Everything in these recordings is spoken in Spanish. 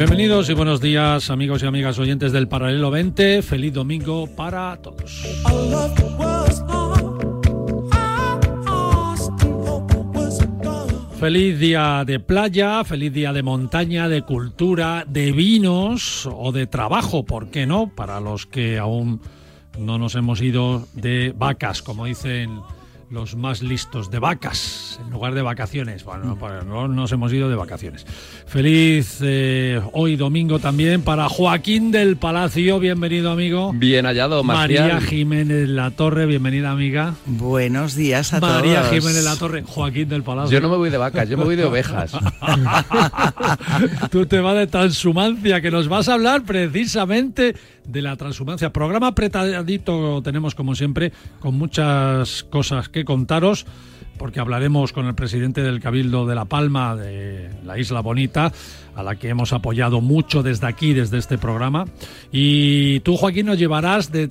Bienvenidos y buenos días amigos y amigas oyentes del Paralelo 20. Feliz domingo para todos. Feliz día de playa, feliz día de montaña, de cultura, de vinos o de trabajo, ¿por qué no? Para los que aún no nos hemos ido de vacas, como dicen los más listos de vacas en lugar de vacaciones. Bueno, no nos hemos ido de vacaciones. Feliz eh, hoy domingo también para Joaquín del Palacio. Bienvenido, amigo. Bien hallado, Marcial. María Jiménez La Torre. Bienvenida, amiga. Buenos días a María todos. María Jiménez La Torre. Joaquín del Palacio. Yo no me voy de vacas, yo me voy de ovejas. Tú te vas de transhumancia, que nos vas a hablar precisamente de la transhumancia. Programa apretadito tenemos, como siempre, con muchas cosas que contaros porque hablaremos con el presidente del Cabildo de La Palma, de la Isla Bonita, a la que hemos apoyado mucho desde aquí, desde este programa. Y tú, Joaquín, nos llevarás de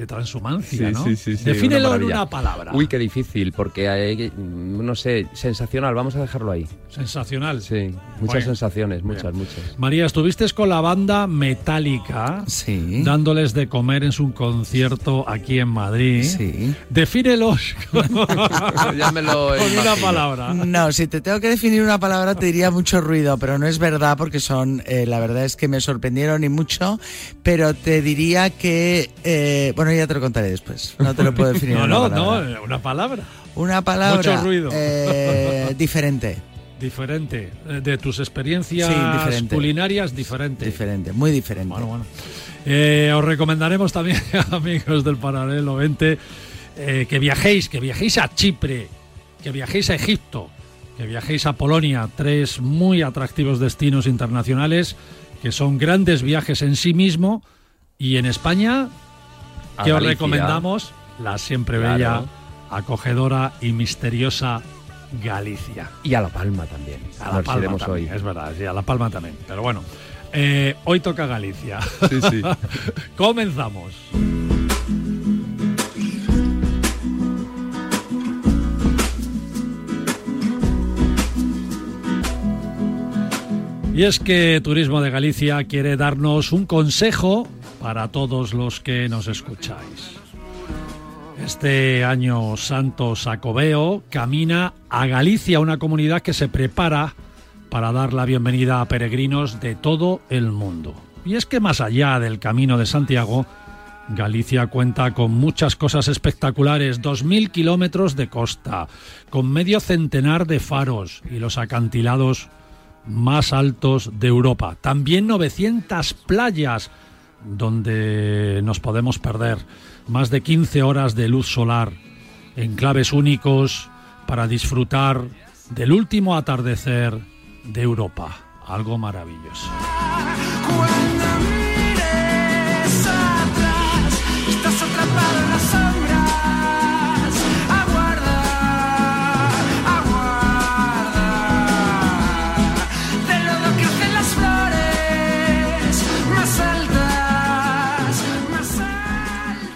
de transhumancia, ¿no? Sí, sí, sí. Defínelo en una palabra. Uy, qué difícil, porque hay, no sé, sensacional, vamos a dejarlo ahí. Sensacional. Sí, muchas sensaciones, muchas, muchas. María, estuviste con la banda Metallica, sí. dándoles de comer en su concierto aquí en Madrid. Sí. Defínelos Llámelo con una palabra. No, si te tengo que definir una palabra te diría mucho ruido, pero no es verdad porque son, eh, la verdad es que me sorprendieron y mucho, pero te diría que, eh, bueno, ya te lo contaré después. No te lo puedo definir. no, no, palabra. no, una palabra. Una palabra. Mucho ruido. Eh, diferente. Diferente. Eh, De tus experiencias Sí, diferente. culinarias, diferente. Diferente, muy diferente. Bueno, bueno. Eh, os recomendaremos también, amigos del Paralelo 20, eh, que viajéis, que viajéis a Chipre, que viajéis a Egipto, que viajéis a Polonia, tres muy atractivos destinos internacionales que son grandes viajes en sí mismo y en España que os recomendamos la siempre Claro. bella, acogedora y misteriosa Galicia. Y a La Palma también. A La Palma también, hoy. es verdad, sí, a La Palma también. Pero bueno, eh, hoy toca Galicia. Sí, sí. Comenzamos. Y es que Turismo de Galicia quiere darnos un consejo para todos los que nos escucháis. Este año Santo Sacobeo camina a Galicia, una comunidad que se prepara para dar la bienvenida a peregrinos de todo el mundo. Y es que más allá del Camino de Santiago, Galicia cuenta con muchas cosas espectaculares, 2.000 kilómetros de costa, con medio centenar de faros y los acantilados más altos de Europa. También 900 playas donde nos podemos perder, más de 15 horas de luz solar, enclaves únicos para disfrutar del último atardecer de Europa. Algo maravilloso.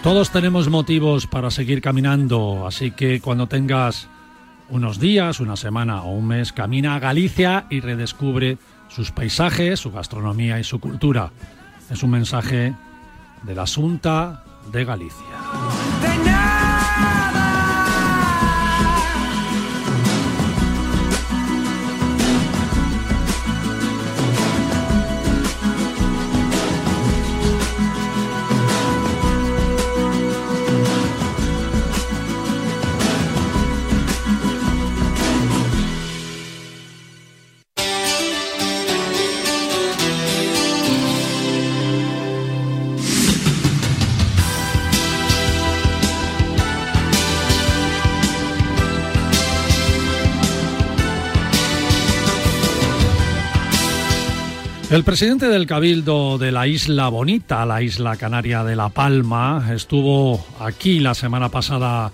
Todos tenemos motivos para seguir caminando, así que cuando tengas unos días, una semana o un mes, camina a Galicia y redescubre sus paisajes, su gastronomía y su cultura. Es un mensaje de la Asunta de Galicia. El presidente del Cabildo de la Isla Bonita, la isla canaria de La Palma, estuvo aquí la semana pasada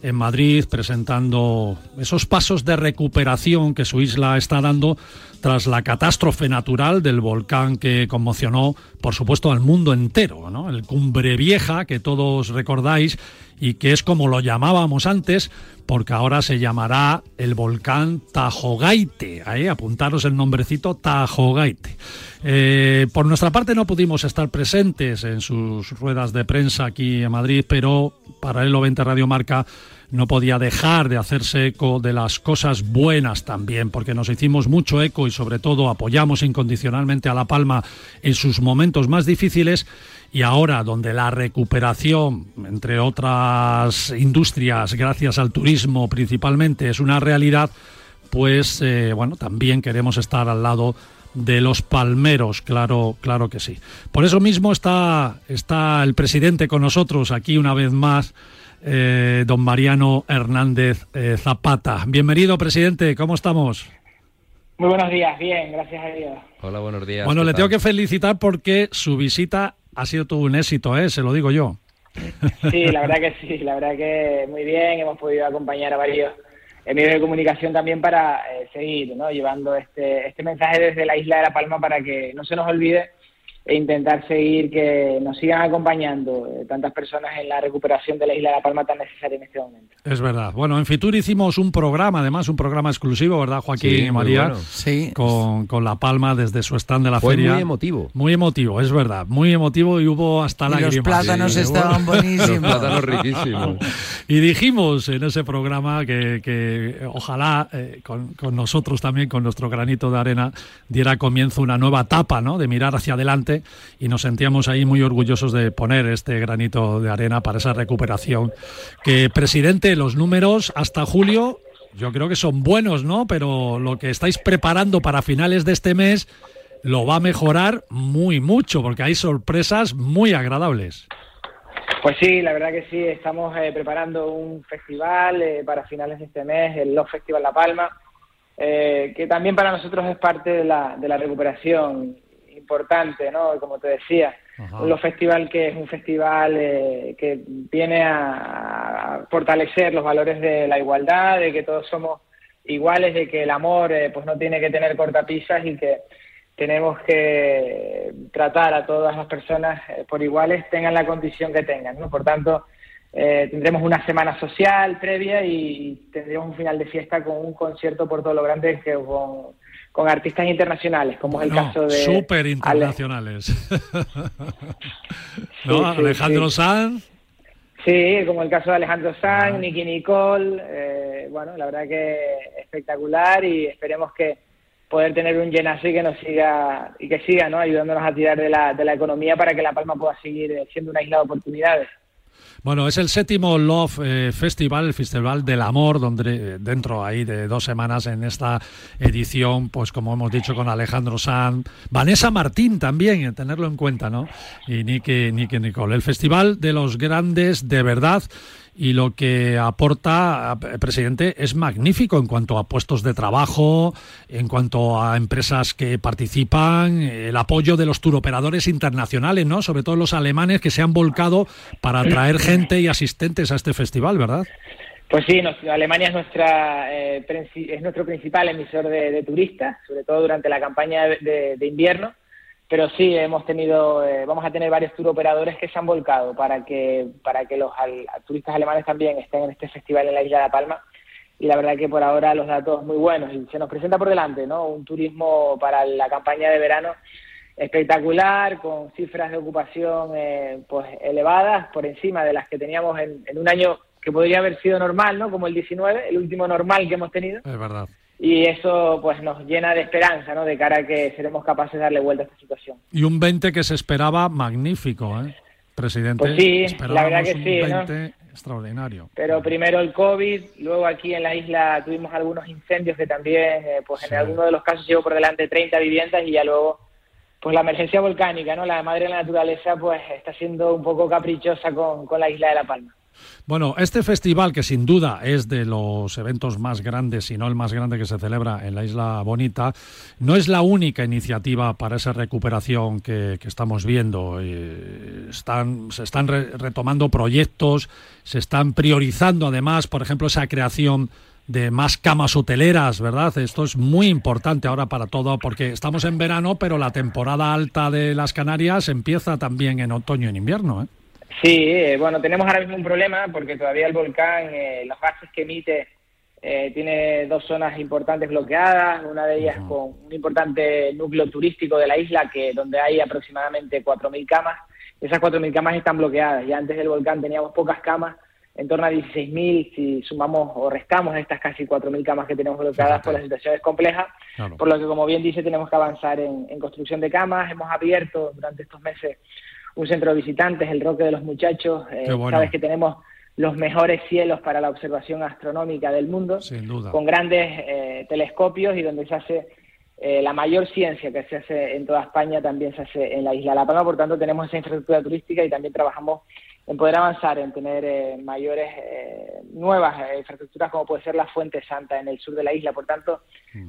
en Madrid presentando esos pasos de recuperación que su isla está dando tras la catástrofe natural del volcán que conmocionó, por supuesto, al mundo entero, ¿no? El Cumbre Vieja, que todos recordáis, y que es como lo llamábamos antes, porque ahora se llamará el volcán Tajogaite. Ahí, apuntaros el nombrecito Tajogaite. Eh, por nuestra parte no pudimos estar presentes en sus ruedas de prensa aquí en Madrid, pero Paralelo 20 Radio Marca no podía dejar de hacerse eco de las cosas buenas también, porque nos hicimos mucho eco y sobre todo apoyamos incondicionalmente a La Palma en sus momentos más difíciles y ahora donde la recuperación, entre otras industrias, gracias al turismo principalmente, es una realidad, pues eh, bueno, también queremos estar al lado de los palmeros, claro, claro que sí. Por eso mismo está, está el presidente con nosotros aquí una vez más eh, don Mariano Hernández eh, Zapata. Bienvenido, presidente, ¿cómo estamos? Muy buenos días, bien, gracias a Dios. Hola, buenos días. Bueno, ¿qué le tal? tengo que felicitar porque su visita ha sido todo un éxito, ¿eh? se lo digo yo. Sí, la verdad que sí, la verdad que muy bien, hemos podido acompañar a varios medios de comunicación también para eh, seguir ¿no? llevando este, este mensaje desde la isla de La Palma para que no se nos olvide e intentar seguir que nos sigan acompañando eh, tantas personas en la recuperación de la isla de La Palma tan necesaria en este momento. Es verdad. Bueno, en Fitur hicimos un programa, además, un programa exclusivo, ¿verdad, Joaquín Sí, y María? bueno. Sí. Con, con La Palma desde su stand de la Fue feria. muy emotivo. Muy emotivo, es verdad. Muy emotivo y hubo hasta Y los plátanos Sí, estaban Los buenísimos. plátanos riquísimos. Y dijimos en ese programa que, que ojalá eh, con, con nosotros también, con nuestro granito de arena, diera comienzo una nueva etapa, ¿no? De mirar hacia adelante y nos sentíamos ahí muy orgullosos de poner este granito de arena para esa recuperación. Que, presidente, los números hasta julio yo creo que son buenos, ¿no? Pero lo que estáis preparando para finales de este mes lo va a mejorar muy mucho porque hay sorpresas muy agradables. Pues sí, la verdad que sí, estamos eh, preparando un festival eh, para finales de este mes, el Love Festival La Palma, eh, que también para nosotros es parte de la, de la recuperación importante, ¿no? Como te decía, Ajá. un Love Festival que es un festival eh, que viene a, a fortalecer los valores de la igualdad, de que todos somos iguales, de que el amor eh, pues no tiene que tener cortapisas y que tenemos que tratar a todas las personas eh, por iguales, tengan la condición que tengan. ¿no? Por tanto, eh, tendremos una semana social previa y tendremos un final de fiesta con un concierto por todo lo grande que con, con artistas internacionales, como es el No, caso de súper Ale- internacionales. ¿No? Sí, sí, Alejandro sí. Sanz. Sí, como el caso de Alejandro Ah. Sanz, Nicky Nicole, eh, bueno, la verdad que espectacular y esperemos que poder tener un llenazo y que nos siga y que siga, ¿no? Ayudándonos a tirar de la, de la economía para que La Palma pueda seguir eh, siendo una isla de oportunidades. Bueno, es el séptimo Love eh, Festival, el Festival del Amor, donde eh, dentro ahí de dos semanas en esta edición, pues como hemos dicho con Alejandro Sanz, Vanessa Martín también, eh, tenerlo en cuenta, ¿no? Y Nicky, Nicky Nicole. El Festival de los Grandes de Verdad y lo que aporta, eh, presidente, es magnífico en cuanto a puestos de trabajo, en cuanto a empresas que participan, el apoyo de los turoperadores internacionales, ¿no? Sobre todo los alemanes que se han volcado para atraer gente y asistentes a este festival, ¿verdad? Pues sí, Alemania es nuestra eh, es nuestro principal emisor de, turistas, sobre todo durante la campaña de invierno. Pero sí, hemos tenido, eh, vamos a tener varios tour operadores que se han volcado para que para que los al- turistas alemanes también estén en este festival en la isla de La Palma. Y la verdad que por ahora los datos muy buenos y se nos presenta por delante, ¿no? Un turismo para la campaña de verano espectacular, con cifras de ocupación eh, pues elevadas, por encima de las que teníamos en, en un año que podría haber sido normal, ¿no? Como el 19, el último normal que hemos tenido. Es verdad. Y eso pues nos llena de esperanza, ¿no? De cara a que seremos capaces de darle vuelta a esta situación. Y un 20 que se esperaba magnífico, ¿eh? Presidente. Pues sí, la verdad que un sí, ¿no? 20 extraordinario. Pero primero el COVID, luego aquí en la isla tuvimos algunos incendios que también, eh, pues Sí. en algunos de los casos llevo por delante 30 viviendas y ya luego, pues la emergencia volcánica, ¿no? La madre de la naturaleza, pues está siendo un poco caprichosa con, con la isla de La Palma. Bueno, este festival, que sin duda es de los eventos más grandes, si no el más grande que se celebra en la Isla Bonita, no es la única iniciativa para esa recuperación que, estamos viendo. Eh, están, se están re- retomando proyectos, se están priorizando además, por ejemplo, esa creación de más camas hoteleras, ¿verdad? Esto es muy importante ahora para todo, porque estamos en verano, pero la temporada alta de las Canarias empieza también en otoño y en invierno, ¿eh? Sí, eh, bueno, tenemos ahora mismo un problema porque todavía el volcán, eh, los gases que emite, eh, tiene dos zonas importantes bloqueadas, una de ellas con un importante núcleo turístico de la isla, que donde hay aproximadamente 4.000 camas. Esas 4.000 camas están bloqueadas. Ya antes del volcán teníamos pocas camas, en torno a 16.000 si sumamos o restamos estas casi 4.000 camas que tenemos bloqueadas, pues la situación es compleja. Claro. Por lo que, como bien dice, tenemos que avanzar en, en construcción de camas. Hemos abierto durante estos meses un centro de visitantes, el Roque de los Muchachos. Eh, bueno. Sabes que tenemos los mejores cielos para la observación astronómica del mundo, Sin duda. con grandes eh, telescopios y donde se hace eh, la mayor ciencia que se hace en toda España también se hace en la isla de La Palma. Por tanto, tenemos esa infraestructura turística y también trabajamos en poder avanzar en tener eh, mayores eh, nuevas eh, infraestructuras como puede ser la Fuente Santa en el sur de la isla. Por tanto,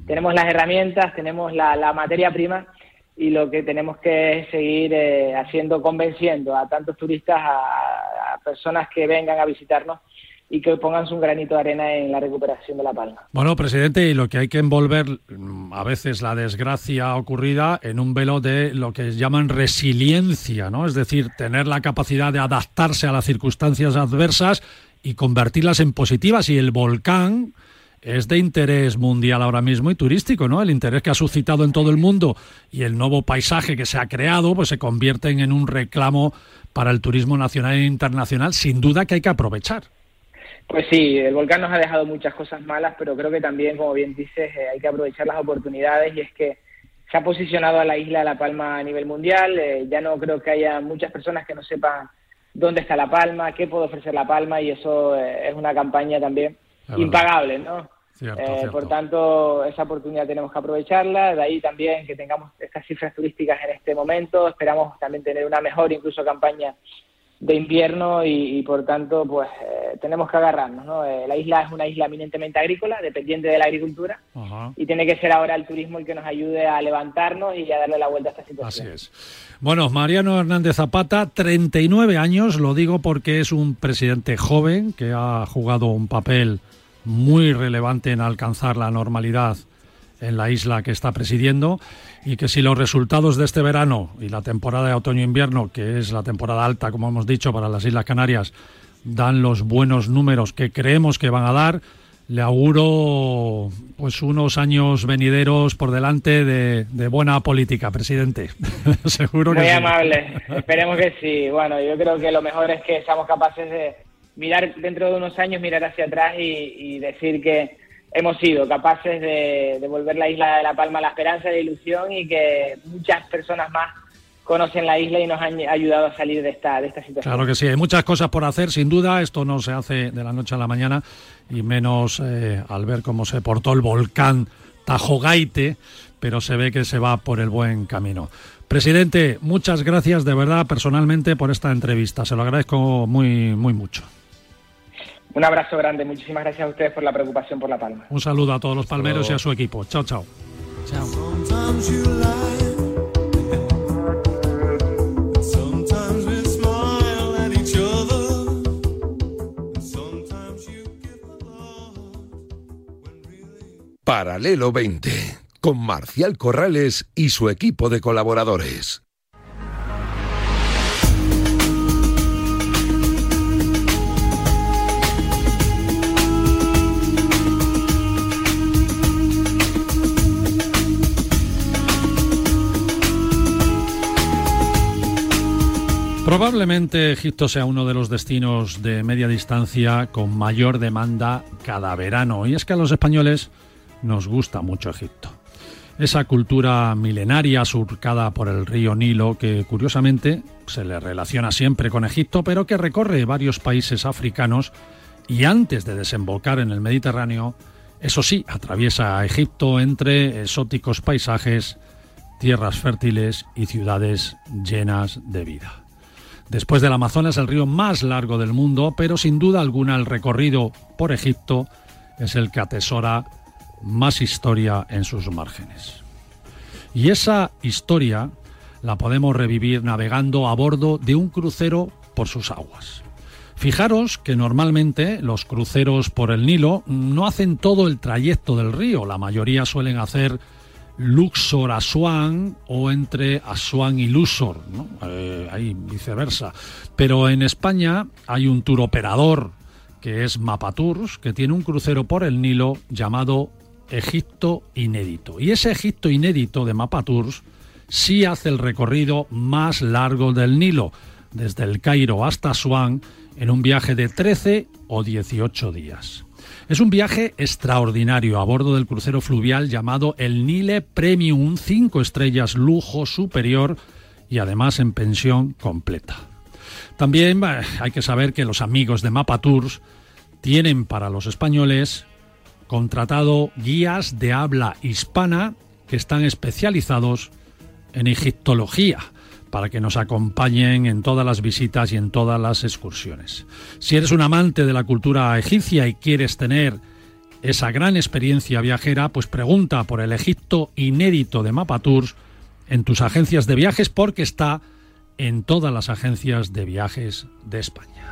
tenemos las herramientas, tenemos la, la materia prima y lo que tenemos que seguir eh, haciendo, convenciendo a tantos turistas, a, a personas que vengan a visitarnos y que pongan su granito de arena en la recuperación de La Palma. Bueno, presidente, y lo que hay que envolver mm, a veces la desgracia ocurrida en un velo de lo que llaman resiliencia, ¿no? Es decir, tener la capacidad de adaptarse a las circunstancias adversas y convertirlas en positivas. Y el volcán es de interés mundial ahora mismo y turístico, ¿no? El interés que ha suscitado en todo el mundo y el nuevo paisaje que se ha creado, pues se convierten en un reclamo para el turismo nacional e internacional, sin duda que hay que aprovechar. Pues sí, el volcán nos ha dejado muchas cosas malas, pero creo que también, como bien dices, eh, hay que aprovechar las oportunidades y es que se ha posicionado a la isla de La Palma a nivel mundial. eh, ya no creo que haya muchas personas que no sepan dónde está La Palma, qué puede ofrecer La Palma y eso eh, es una campaña también impagable, ¿no? Cierto, Eh, cierto. Por tanto, esa oportunidad tenemos que aprovecharla. De ahí también que tengamos estas cifras turísticas en este momento. Esperamos también tener una mejor incluso campaña de invierno y, y, por tanto pues eh, tenemos que agarrarnos. ¿no? Eh, la isla es una isla eminentemente agrícola, dependiente de la agricultura Ajá. y tiene que ser ahora el turismo el que nos ayude a levantarnos y a darle la vuelta a esta Así situación. es. Bueno, Mariano Hernández Zapata, 39 años, lo digo porque es un presidente joven que ha jugado un papel muy relevante en alcanzar la normalidad en la isla que está presidiendo y que si los resultados de este verano y la temporada de otoño-invierno, que es la temporada alta, como hemos dicho, para las Islas Canarias, dan los buenos números que creemos que van a dar, le auguro pues unos años venideros por delante de, de buena política, presidente. Seguro que Muy sí. amable, esperemos que sí. Bueno, yo creo que lo mejor es que seamos capaces de mirar dentro de unos años, mirar hacia atrás y, y decir que hemos sido capaces de, de volver la isla de La Palma a la esperanza y la ilusión y que muchas personas más conocen la isla y nos han ayudado a salir de esta, de esta situación. Claro que sí, hay muchas cosas por hacer, sin duda. Esto no se hace de la noche a la mañana y menos eh, al ver cómo se portó el volcán Tajogaite, pero se ve que se va por el buen camino. Presidente, muchas gracias de verdad personalmente por esta entrevista. Se lo agradezco muy, muy mucho. Un abrazo grande, muchísimas gracias a ustedes por la preocupación por La Palma. Un saludo a todos los palmeros y a su equipo. Chao, chao. Chao. Paralelo 20, con Marcial Corrales y su equipo de colaboradores. Probablemente Egipto sea uno de los destinos de media distancia con mayor demanda cada verano. Y es que a los españoles nos gusta mucho Egipto. Esa cultura milenaria surcada por el río Nilo que curiosamente se le relaciona siempre con Egipto, pero que recorre varios países africanos y antes de desembocar en el Mediterráneo, eso sí, atraviesa Egipto entre exóticos paisajes, tierras fértiles y ciudades llenas de vida. Después del Amazonas, el río más largo del mundo, pero sin duda alguna el recorrido por Egipto es el que atesora más historia en sus márgenes. Y esa historia la podemos revivir navegando a bordo de un crucero por sus aguas. Fijaros que normalmente los cruceros por el Nilo no hacen todo el trayecto del río, la mayoría suelen hacer Luxor Asuán o entre Asuán y Luxor, ¿no? Eh, ahí viceversa. Pero en España hay un tour operador que es Mapatours, que tiene un crucero por el Nilo llamado Egipto Inédito. Y ese Egipto Inédito de Mapatours sí hace el recorrido más largo del Nilo, desde el Cairo hasta Asuán, en un viaje de 13 o 18 días. Es un viaje extraordinario a bordo del crucero fluvial llamado el Nile Premium 5 estrellas lujo superior y además en pensión completa. También bah, hay que saber que los amigos de Mapa Tours tienen para los españoles contratado guías de habla hispana que están especializados en egiptología para que nos acompañen en todas las visitas y en todas las excursiones. Si eres un amante de la cultura egipcia y quieres tener esa gran experiencia viajera, pues pregunta por el Egipto inédito de Mapa Tours en tus agencias de viajes porque está en todas las agencias de viajes de España.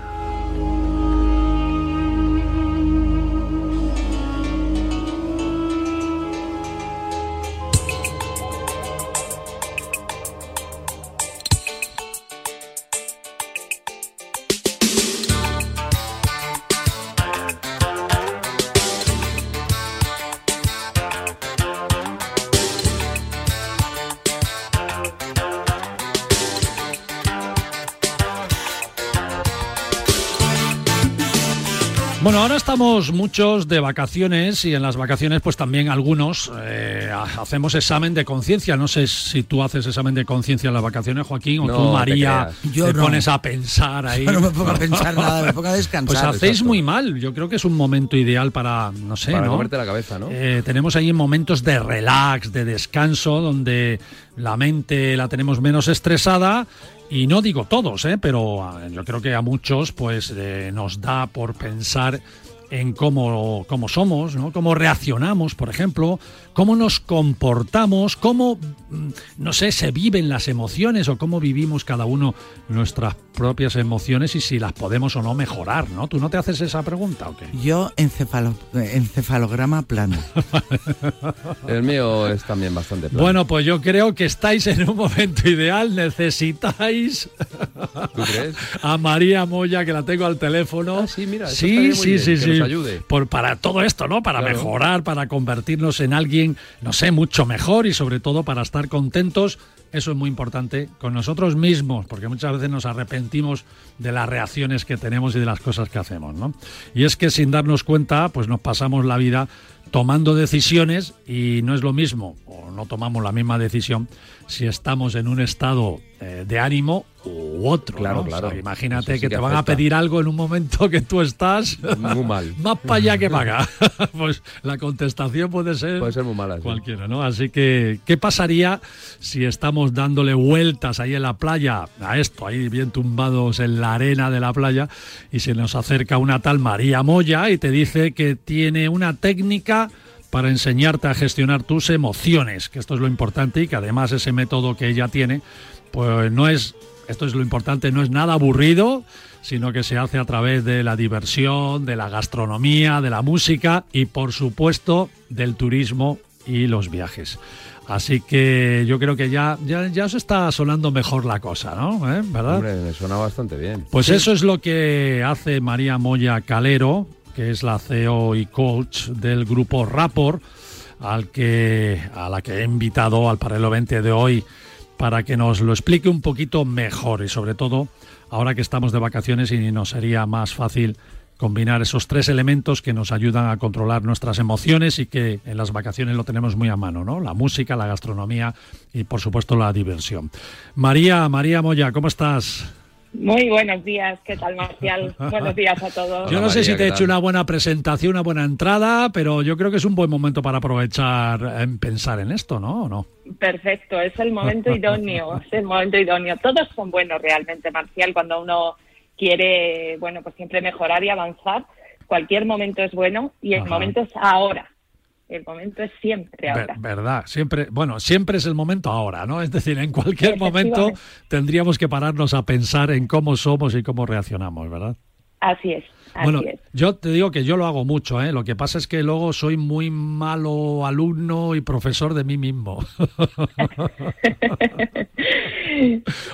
Estamos muchos de vacaciones y en las vacaciones pues también algunos eh, ha- hacemos examen de conciencia. No sé si tú haces examen de conciencia en las vacaciones, Joaquín, o No tú, te María, creas. Yo te no. pones a pensar ahí. Yo no me pongo a pensar nada, me pongo a descansar. Pues hacéis exacto. muy mal. Yo creo que es un momento ideal para, no sé, Para ¿no? comerte la cabeza, ¿no? Eh, tenemos ahí momentos de relax, de descanso, donde la mente la tenemos menos estresada. Y no digo todos, ¿eh? pero ah, yo creo que a muchos pues eh, nos da por pensar en cómo, cómo somos, ¿no? cómo reaccionamos, por ejemplo, cómo nos comportamos, cómo, mm, no sé, se viven las emociones o cómo vivimos cada uno nuestras propias emociones y si las podemos o no mejorar, ¿no? ¿Tú no te haces esa pregunta o qué? Yo encefalo- encefalograma plano. El mío es también bastante plano. Bueno, pues yo creo que estáis en un momento ideal. Necesitáis ¿Tú crees? a María Moya, que la tengo al teléfono. Ah, sí, mira, sí, sí, bien, sí, que sí. nos ayude. Por, para todo esto, ¿no? Para Claro. mejorar, para convertirnos en alguien, no sé, mucho mejor y sobre todo para estar contentos. Eso es muy importante con nosotros mismos, porque muchas veces nos arrepentimos de las reacciones que tenemos y de las cosas que hacemos, ¿no? Y es que sin darnos cuenta, pues nos pasamos la vida tomando decisiones y no es lo mismo, o no tomamos la misma decisión si estamos en un estado eh, de ánimo u otro. Claro, ¿no? claro. O sea, imagínate sí que, que te van a pedir algo en un momento que tú estás Muy mal. más para allá que para acá. pues la contestación puede ser, Puede ser muy mala. cualquiera, ¿no? Así que, ¿qué pasaría si estamos dándole vueltas ahí en la playa a esto, ahí bien tumbados en la arena de la playa, y se nos acerca una tal María Moya y te dice que tiene una técnica para enseñarte a gestionar tus emociones, que esto es lo importante y que además ese método que ella tiene, pues no es, esto es lo importante, no es nada aburrido, sino que se hace a través de la diversión, de la gastronomía, de la música y por supuesto del turismo y los viajes. Así que yo creo que ya, ya, ya os está sonando mejor la cosa, ¿no? ¿Eh? ¿Verdad? Hombre, me suena bastante bien. Pues eso es lo que hace María Moya Calero, que es la CEO y coach del grupo Rapport, al que, a la que he invitado al Paralelo 20 de hoy para que nos lo explique un poquito mejor y sobre todo ahora que estamos de vacaciones y nos sería más fácil combinar esos tres elementos que nos ayudan a controlar nuestras emociones y que en las vacaciones lo tenemos muy a mano, ¿no? La música, la gastronomía y por supuesto la diversión. María, María Moya, ¿cómo estás? Muy buenos días, ¿qué tal Marcial? buenos días a todos. Yo no sé si te he ¿qué hecho una buena presentación, una buena entrada, pero yo creo que es un buen momento para aprovechar en pensar en esto, ¿no? ¿O no? Perfecto, es el momento idóneo, es el momento idóneo. Todos son buenos realmente, Marcial, cuando uno quiere, bueno, pues siempre mejorar y avanzar. Cualquier momento es bueno y el Ajá. momento es ahora. El momento es siempre Ver- ahora. verdad, siempre, bueno, siempre es el momento ahora, ¿no? Es decir, en cualquier momento tendríamos que pararnos a pensar en cómo somos y cómo reaccionamos, ¿verdad? Así es, así bueno, es. yo te digo que yo lo hago mucho, ¿eh? Lo que pasa es que luego soy muy malo alumno y profesor de mí mismo.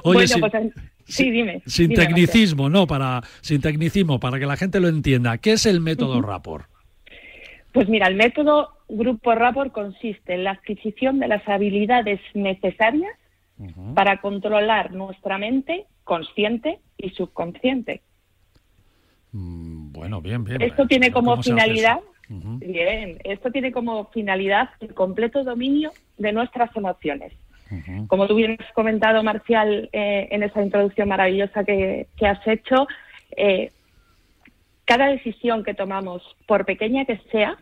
Oye, bueno, pues sí, dime. Sin dime, tecnicismo, no, para sin tecnicismo, para que la gente lo entienda. ¿Qué es el método Rapport? Pues mira, el método Grupo Rapport consiste en la adquisición de las habilidades necesarias para controlar nuestra mente consciente y subconsciente. Mm, Bueno, bien, bien. Esto tiene como ¿Cómo se hace finalidad, bien, esto tiene como finalidad el completo dominio de nuestras emociones. Como tú bien has comentado, Marcial, eh, en esa introducción maravillosa que, que has hecho, eh, cada decisión que tomamos, por pequeña que sea,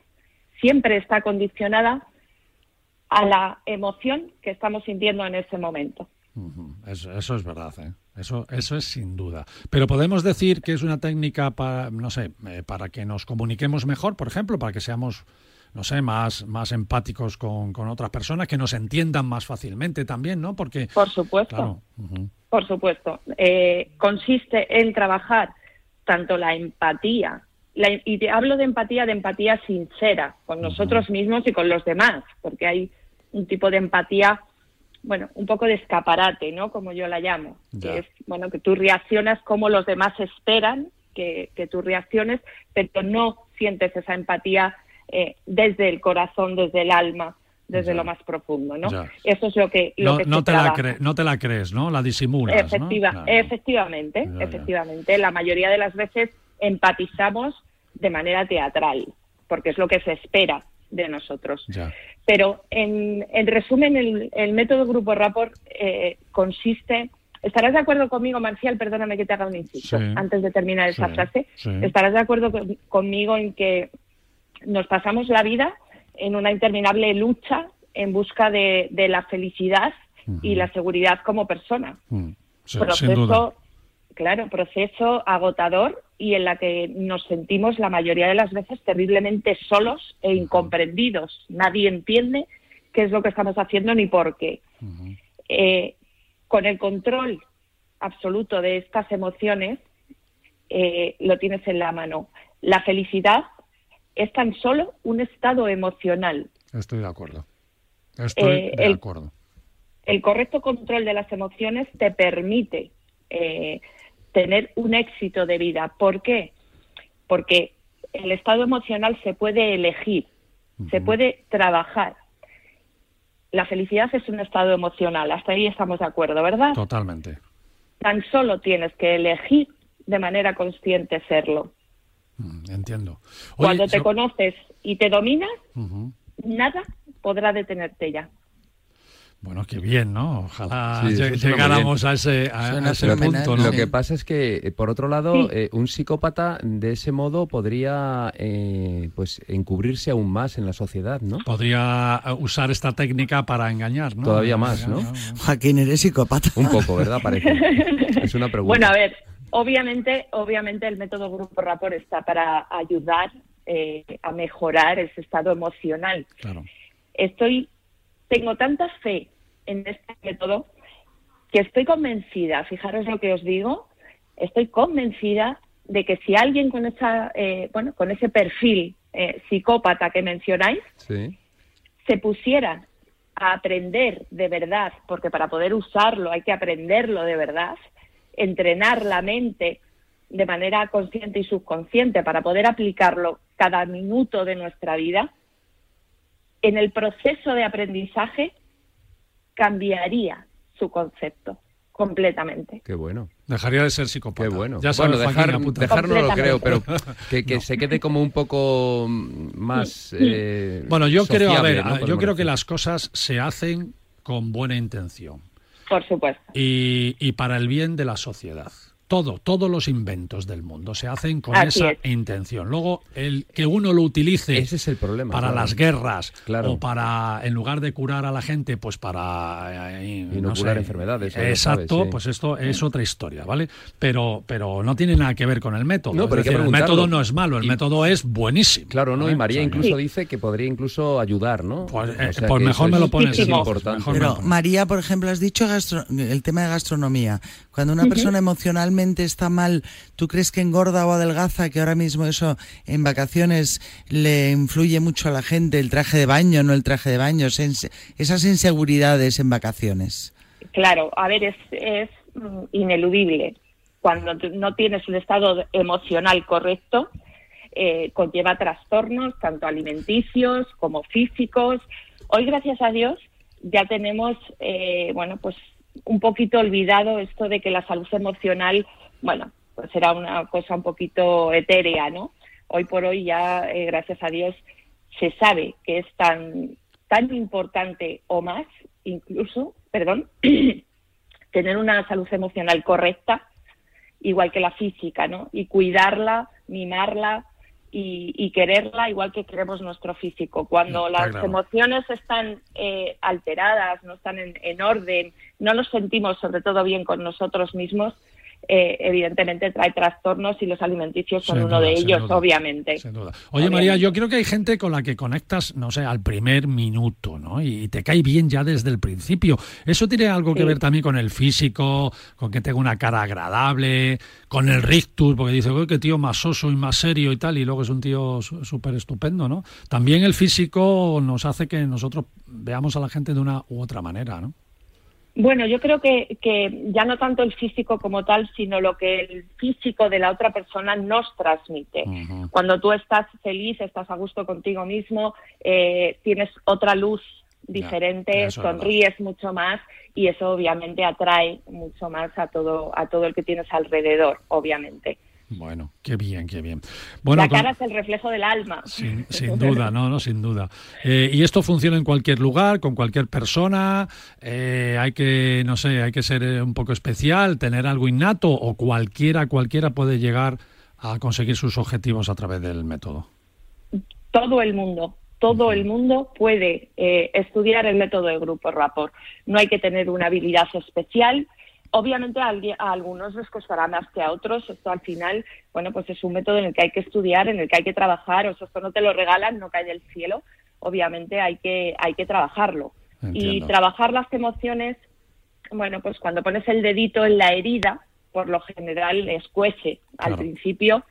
siempre está condicionada a la emoción que estamos sintiendo en ese momento. Eso, eso es verdad, ¿eh? Eso, eso es sin duda. Pero podemos decir que es una técnica para, no sé, eh, para que nos comuniquemos mejor, por ejemplo, para que seamos, no sé, más, más empáticos con, con otras personas, que nos entiendan más fácilmente también, ¿no? Porque, Por supuesto. claro. Por supuesto. Eh, consiste en trabajar tanto la empatía, la- y te hablo de empatía, de empatía sincera con nosotros mismos y con los demás, porque hay un tipo de empatía, bueno, un poco de escaparate, ¿no? Como yo la llamo, Ya. que es, bueno, que tú reaccionas como los demás esperan que, que tú reacciones, pero no sientes esa empatía eh, desde el corazón, desde el alma, desde Ya. lo más profundo, ¿no? Ya. Eso es lo que, lo no, que no te la cre- no te la crees, ¿no? La disimulas, ¿no? Efectiva, Claro. Efectivamente, efectivamente. La mayoría de las veces empatizamos de manera teatral, porque es lo que se espera de nosotros. Ya. Pero en, en resumen, el, el método Grupo Rapport eh, consiste. ¿Estarás de acuerdo conmigo, Marcial? Perdóname que te haga un inciso Sí. antes de terminar esa Sí, frase. sí. ¿Estarás de acuerdo con- conmigo en que nos pasamos la vida en una interminable lucha en busca de, de la felicidad y la seguridad como persona? Mm. Sí, proceso. Claro, proceso agotador y en la que nos sentimos la mayoría de las veces terriblemente solos e incomprendidos. Nadie entiende qué es lo que estamos haciendo ni por qué. Eh, con el control absoluto de estas emociones, eh, lo tienes en la mano. La felicidad es tan solo un estado emocional. Estoy de acuerdo. Estoy Eh, de el- acuerdo. el correcto control de las emociones te permite eh, tener un éxito de vida. ¿Por qué? Porque el estado emocional se puede elegir, se puede trabajar. La felicidad es un estado emocional, hasta ahí estamos de acuerdo, ¿verdad? Totalmente. Tan solo tienes que elegir de manera consciente serlo. Mm, Entiendo. Oye, Cuando te so- conoces y te dominas, nada podrá detenerte ya. Bueno, qué bien, ¿no? Ojalá Sí, llegáramos a ese, a- ese punto, ¿no? Lo que pasa es que, eh, por otro lado, Sí. eh, un psicópata de ese modo podría eh, pues encubrirse aún más en la sociedad, ¿no? Podría usar esta técnica para engañar, ¿no? Todavía más, ¿no? Joaquín, eres psicópata. Un poco, ¿verdad? Parece. Es una pregunta. Bueno, a ver, obviamente, obviamente el método Grupo Rapport está para ayudar eh, a mejorar ese estado emocional. Claro. Estoy, tengo tanta fe en este método que estoy convencida, fijaros lo que os digo, estoy convencida de que si alguien con esa, eh, bueno, con ese perfil eh, psicópata que mencionáis Sí. se pusiera a aprender de verdad, porque para poder usarlo hay que aprenderlo de verdad, entrenar la mente de manera consciente y subconsciente para poder aplicarlo cada minuto de nuestra vida, en el proceso de aprendizaje cambiaría su concepto completamente. Qué bueno. Dejaría de ser psicópata. Qué bueno. Ya sabes, bueno, dejar, dejar no lo creo, pero que, que se quede como un poco mm, más. eh, Bueno, yo creo, a ver, ¿no? yo creo que las cosas se hacen con buena intención Por supuesto. y, y para el bien de la sociedad. Todo, todos los inventos del mundo se hacen con Así esa es. intención. Luego, el que uno lo utilice Ese es el problema. para claro. las guerras Claro. o para, en lugar de curar a la gente, pues para eh, no Inocular sé. enfermedades, Exacto, sabes, sí. pues esto es otra historia, ¿vale? Pero, pero no tiene nada que ver con el método. No, pero decir, el método no es malo, el Y- método es buenísimo. Claro, ¿no? ¿vale? Y María O sea, incluso Sí. dice que podría incluso ayudar, ¿no? Pues, O eh, sea pues mejor me lo pones es mejor importante. me lo Pero pones. María, por ejemplo, has dicho gastro- el tema de gastronomía. Cuando una persona emocionalmente está mal, ¿tú crees que engorda o adelgaza? Que ahora mismo eso en vacaciones le influye mucho a la gente, el traje de baño, no el traje de baño, esas inseguridades en vacaciones. Claro, a ver, es, es mm, ineludible. Cuando no tienes un estado emocional correcto, eh, conlleva trastornos tanto alimenticios como físicos. Hoy, gracias a Dios, ya tenemos, eh, bueno, pues un poquito olvidado esto de que la salud emocional, bueno, pues era una cosa un poquito etérea, ¿no? Hoy por hoy ya, eh, gracias a Dios, se sabe que es tan, tan importante o más, incluso, perdón, tener una salud emocional correcta, igual que la física, ¿no? Y cuidarla, mimarla y, y quererla igual que queremos nuestro físico. Cuando Está las claro. emociones están eh, alteradas, no están en, en orden, no nos sentimos sobre todo bien con nosotros mismos, eh, evidentemente trae trastornos y los alimenticios son Sin uno duda, de ellos, duda, obviamente. sin duda. Oye, Obviamente. María, yo creo que hay gente con la que conectas, no sé, al primer minuto, ¿no? Y te cae bien ya desde el principio. ¿Eso tiene algo que ver también con el físico, con que tenga una cara agradable, con el rictus, porque dice, uy, qué tío más soso y más serio y tal, y luego es un tío súper estupendo, ¿no? También el físico nos hace que nosotros veamos a la gente de una u otra manera, ¿no? Bueno, yo creo que, que ya no tanto el físico como tal, sino lo que el físico de la otra persona nos transmite. Cuando tú estás feliz, estás a gusto contigo mismo, eh, tienes otra luz diferente, sonríes mucho más y eso obviamente atrae mucho más a todo a todo el que tienes alrededor, obviamente. Bueno, qué bien, qué bien. Bueno, la con- cara es el reflejo del alma. Sin, sin duda, no, no, sin duda. Eh, y esto funciona en cualquier lugar, con cualquier persona. eh, hay que, no sé, hay que ser eh, un poco especial, tener algo innato o cualquiera, cualquiera puede llegar a conseguir sus objetivos a través del método. todo el mundo, todo el mundo puede eh, estudiar el método de grupo Rapport. No hay que tener una habilidad especial. Obviamente a, algunos les costará más que a otros. Esto al final, bueno, pues es un método en el que hay que estudiar, en el que hay que trabajar. O sea, esto no te lo regalan, no cae del cielo. Obviamente hay que, hay que trabajarlo. Y trabajar las emociones, bueno, pues cuando pones el dedito en la herida, por lo general escuece al Claro. principio,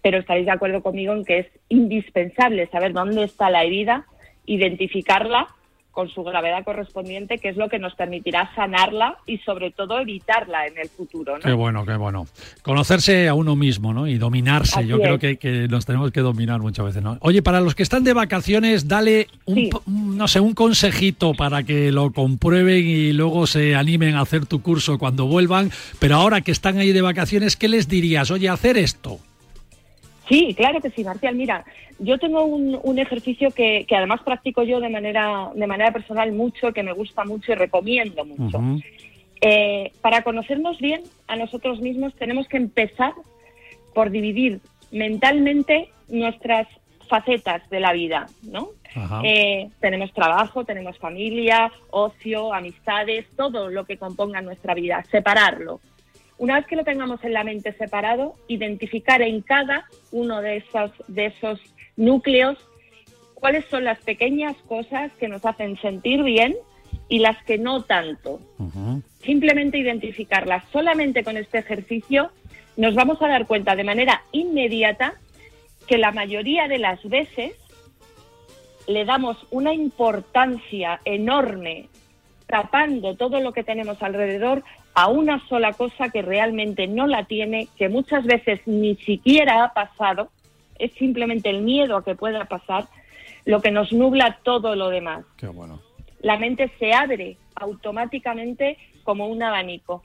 pero estaréis de acuerdo conmigo en que es indispensable saber dónde está la herida, identificarla con su gravedad correspondiente, que es lo que nos permitirá sanarla y sobre todo evitarla en el futuro. ¿no? Qué bueno, qué bueno. Conocerse a uno mismo, ¿no? Y dominarse. Así Yo creo que, que nos tenemos que dominar muchas veces, ¿no? Oye, para los que están de vacaciones, dale un, Sí. p- un, no sé, un consejito para que lo comprueben y luego se animen a hacer tu curso cuando vuelvan. Pero ahora que están ahí de vacaciones, ¿qué les dirías? Oye, hacer esto. Sí, claro que sí, Marcial. Mira, yo tengo un, un ejercicio que, que además practico yo de manera, de manera personal mucho, que me gusta mucho y recomiendo mucho. Eh, para conocernos bien a nosotros mismos tenemos que empezar por dividir mentalmente nuestras facetas de la vida, ¿no? Eh, tenemos trabajo, tenemos familia, ocio, amistades, todo lo que componga nuestra vida, separarlo. Una vez que lo tengamos en la mente separado, identificar en cada uno de esos, de esos núcleos cuáles son las pequeñas cosas que nos hacen sentir bien y las que no tanto. Simplemente identificarlas. Solamente con este ejercicio nos vamos a dar cuenta de manera inmediata que la mayoría de las veces le damos una importancia enorme tapando todo lo que tenemos alrededor a una sola cosa que realmente no la tiene, que muchas veces ni siquiera ha pasado, es simplemente el miedo a que pueda pasar, lo que nos nubla todo lo demás. Qué bueno. La mente se abre automáticamente como un abanico.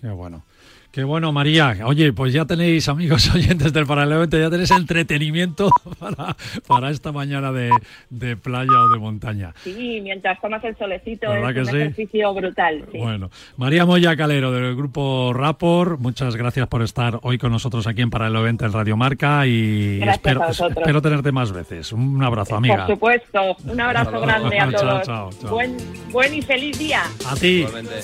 Qué bueno. Qué bueno, María. Oye, pues ya tenéis, amigos oyentes del Paralelamente, ya tenéis entretenimiento para, para esta mañana de, de playa o de montaña. Sí, mientras tomas el solecito ¿Verdad es que un sí? ejercicio brutal. sí. Bueno, María Moya Calero del grupo Rapor, muchas gracias por estar hoy con nosotros aquí en Paralelo 20 en Radio Marca y espero, tenerte más veces. Un abrazo, amiga. Por supuesto, un abrazo grande a Chao, todos. chao, chao. Buen, buen y feliz día. A ti. Igualmente.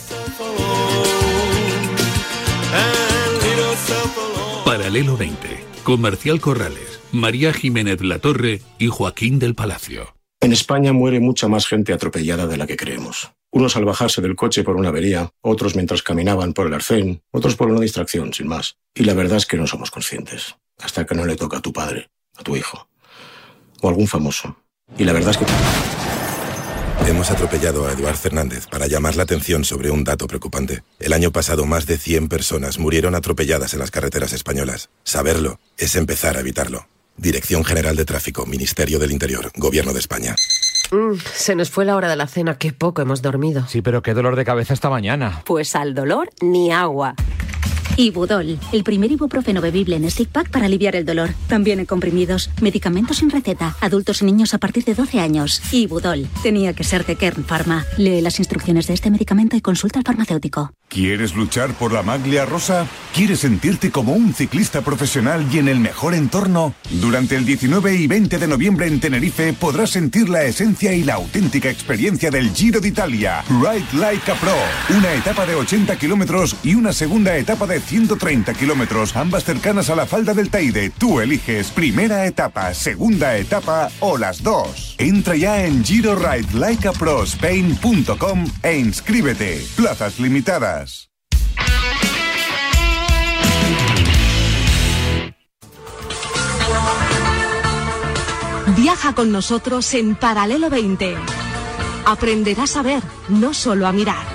Paralelo 20, con Marcial Corrales, María Jiménez Latorre y Joaquín del Palacio. En España muere mucha más gente atropellada de la que creemos. Unos al bajarse del coche por una avería, otros mientras caminaban por el arcén, otros por una distracción, sin más. Y la verdad es que no somos conscientes. Hasta que no le toca a tu padre, a tu hijo. O algún famoso. Y la verdad es que... Hemos atropellado a Eduard Fernández para llamar la atención sobre un dato preocupante. El año pasado más de 100 personas murieron atropelladas en las carreteras españolas. Saberlo es empezar a evitarlo. Dirección General de Tráfico, Ministerio del Interior, Gobierno de España. Mm, se nos fue la hora de la cena, qué poco hemos dormido. Sí, pero qué dolor de cabeza esta mañana. Pues al dolor ni agua. Ibudol, el primer ibuprofeno bebible en stick pack para aliviar el dolor. También en comprimidos, medicamentos sin receta, adultos y niños a partir de 12 años. Ibudol, tenía que ser de Kern Pharma. Lee las instrucciones de este medicamento y consulta al farmacéutico. ¿Quieres luchar por la maglia rosa? ¿Quieres sentirte como un ciclista profesional y en el mejor entorno? Durante el 19 y 20 de noviembre en Tenerife podrás sentir la esencia y la auténtica experiencia del Giro de Italia. Ride Like a Pro. Una etapa de 80 kilómetros y una segunda etapa de 130 kilómetros, ambas cercanas a la falda del Teide. Tú eliges primera etapa, segunda etapa o las dos. Entra ya en GiroRideLikeAProSpain.com e inscríbete. Plazas limitadas. Viaja con nosotros en Paralelo 20. Aprenderás a ver, no solo a mirar.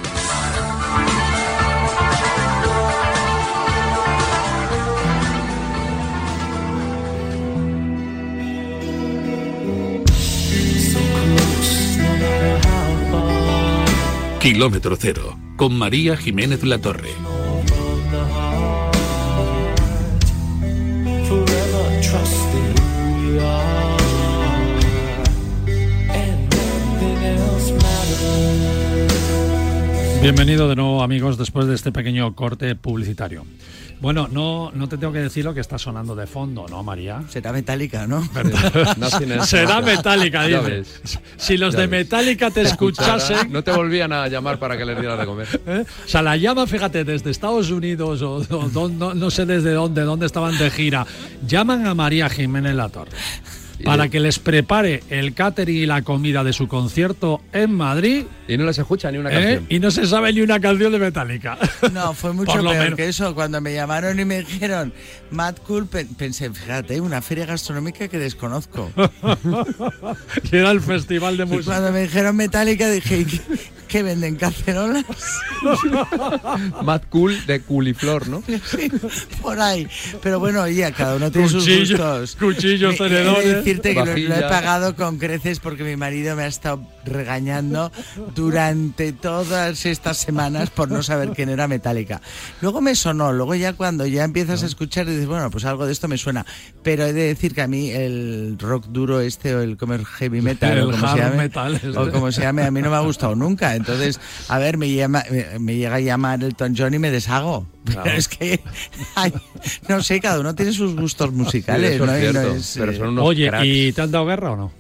Kilómetro Cero, con María Jiménez Latorre. Bienvenido de nuevo, amigos, después de este pequeño corte publicitario. Bueno, no, no te tengo que decir lo que está sonando de fondo, ¿no, María? Será metálica, ¿no? Será metálica, dice. Si los Ya de ves. Metallica te escuchasen. No te volvían a llamar para que les dieras de comer. ¿eh? O sea, la llama, fíjate, desde Estados Unidos o, o don- no, no sé desde dónde, dónde estaban de gira, llaman a María Jiménez Latorre para que les prepare el catering y la comida de su concierto en Madrid. Y no les escucha ni una ¿eh? canción. Y no se sabe ni una canción de Metallica. No, fue mucho peor menos. que eso. Cuando me llamaron y me dijeron Mad Cool, pe- pensé, fíjate, una feria gastronómica que desconozco. y era el festival de Y música. cuando me dijeron Metallica dije, ¿qué, qué venden cacerolas? Mad Cool de Culiflor, ¿no? Sí, por ahí. Pero bueno, oye, cada uno tiene sus Cuchillo- gustos. cuchillos, Me- he de tenedores, decirte que lo, lo he pagado con creces porque mi marido me ha estado regañando durante todas estas semanas por no saber quién era Metallica. Luego me sonó, luego ya cuando ya empiezas a escuchar dices, bueno, pues algo de esto me suena. Pero he de decir que a mí el rock duro este o el comer heavy metal El o como se hard llame, metal este. o como se llame, a mí no me ha gustado nunca. Entonces, a ver, me, llama, me, llega a llamar Elton John y me deshago. Claro. Pero es que, ay, no sé, cada uno tiene sus gustos musicales. eso es ¿no? Y no cierto, es, pero son unos Oye, cracks. ¿y te han dado guerra o no?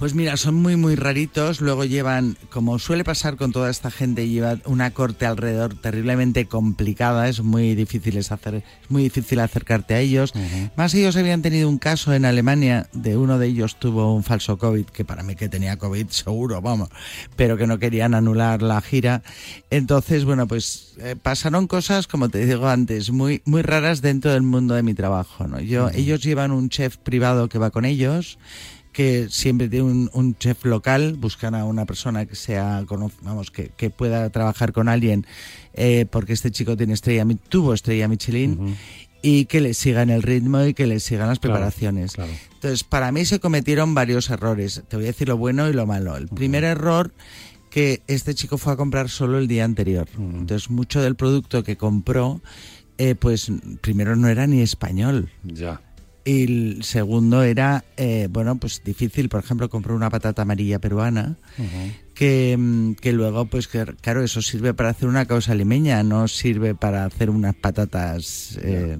Pues mira, son muy, muy raritos. Luego llevan, como suele pasar con toda esta gente, lleva una corte alrededor terriblemente complicada. Es muy difícil, es hacer, es muy difícil acercarte a ellos. Más ellos habían tenido un caso en Alemania de uno de ellos tuvo un falso COVID, que para mí que tenía COVID seguro, vamos, pero que no querían anular la gira. Entonces, bueno, pues eh, pasaron cosas, como te digo antes, muy, muy raras dentro del mundo de mi trabajo. ¿no? Yo, Ellos llevan un chef privado que va con ellos que siempre tiene un, un chef local, buscan a una persona que sea, vamos, que, que pueda trabajar con alguien, eh, porque este chico tiene estrella, tuvo estrella Michelin, y que le sigan el ritmo y que le sigan las Claro, preparaciones. claro. Entonces, para mí se cometieron varios errores. Te voy a decir lo bueno y lo malo. El primer error que este chico fue a comprar solo el día anterior. Entonces, mucho del producto que compró eh, pues primero no era ni español. Ya. Y el segundo era, eh, bueno, pues difícil, por ejemplo, comprar una patata amarilla peruana, que, mm, que luego, pues que, claro, eso sirve para hacer una causa limeña, no sirve para hacer unas patatas. eh,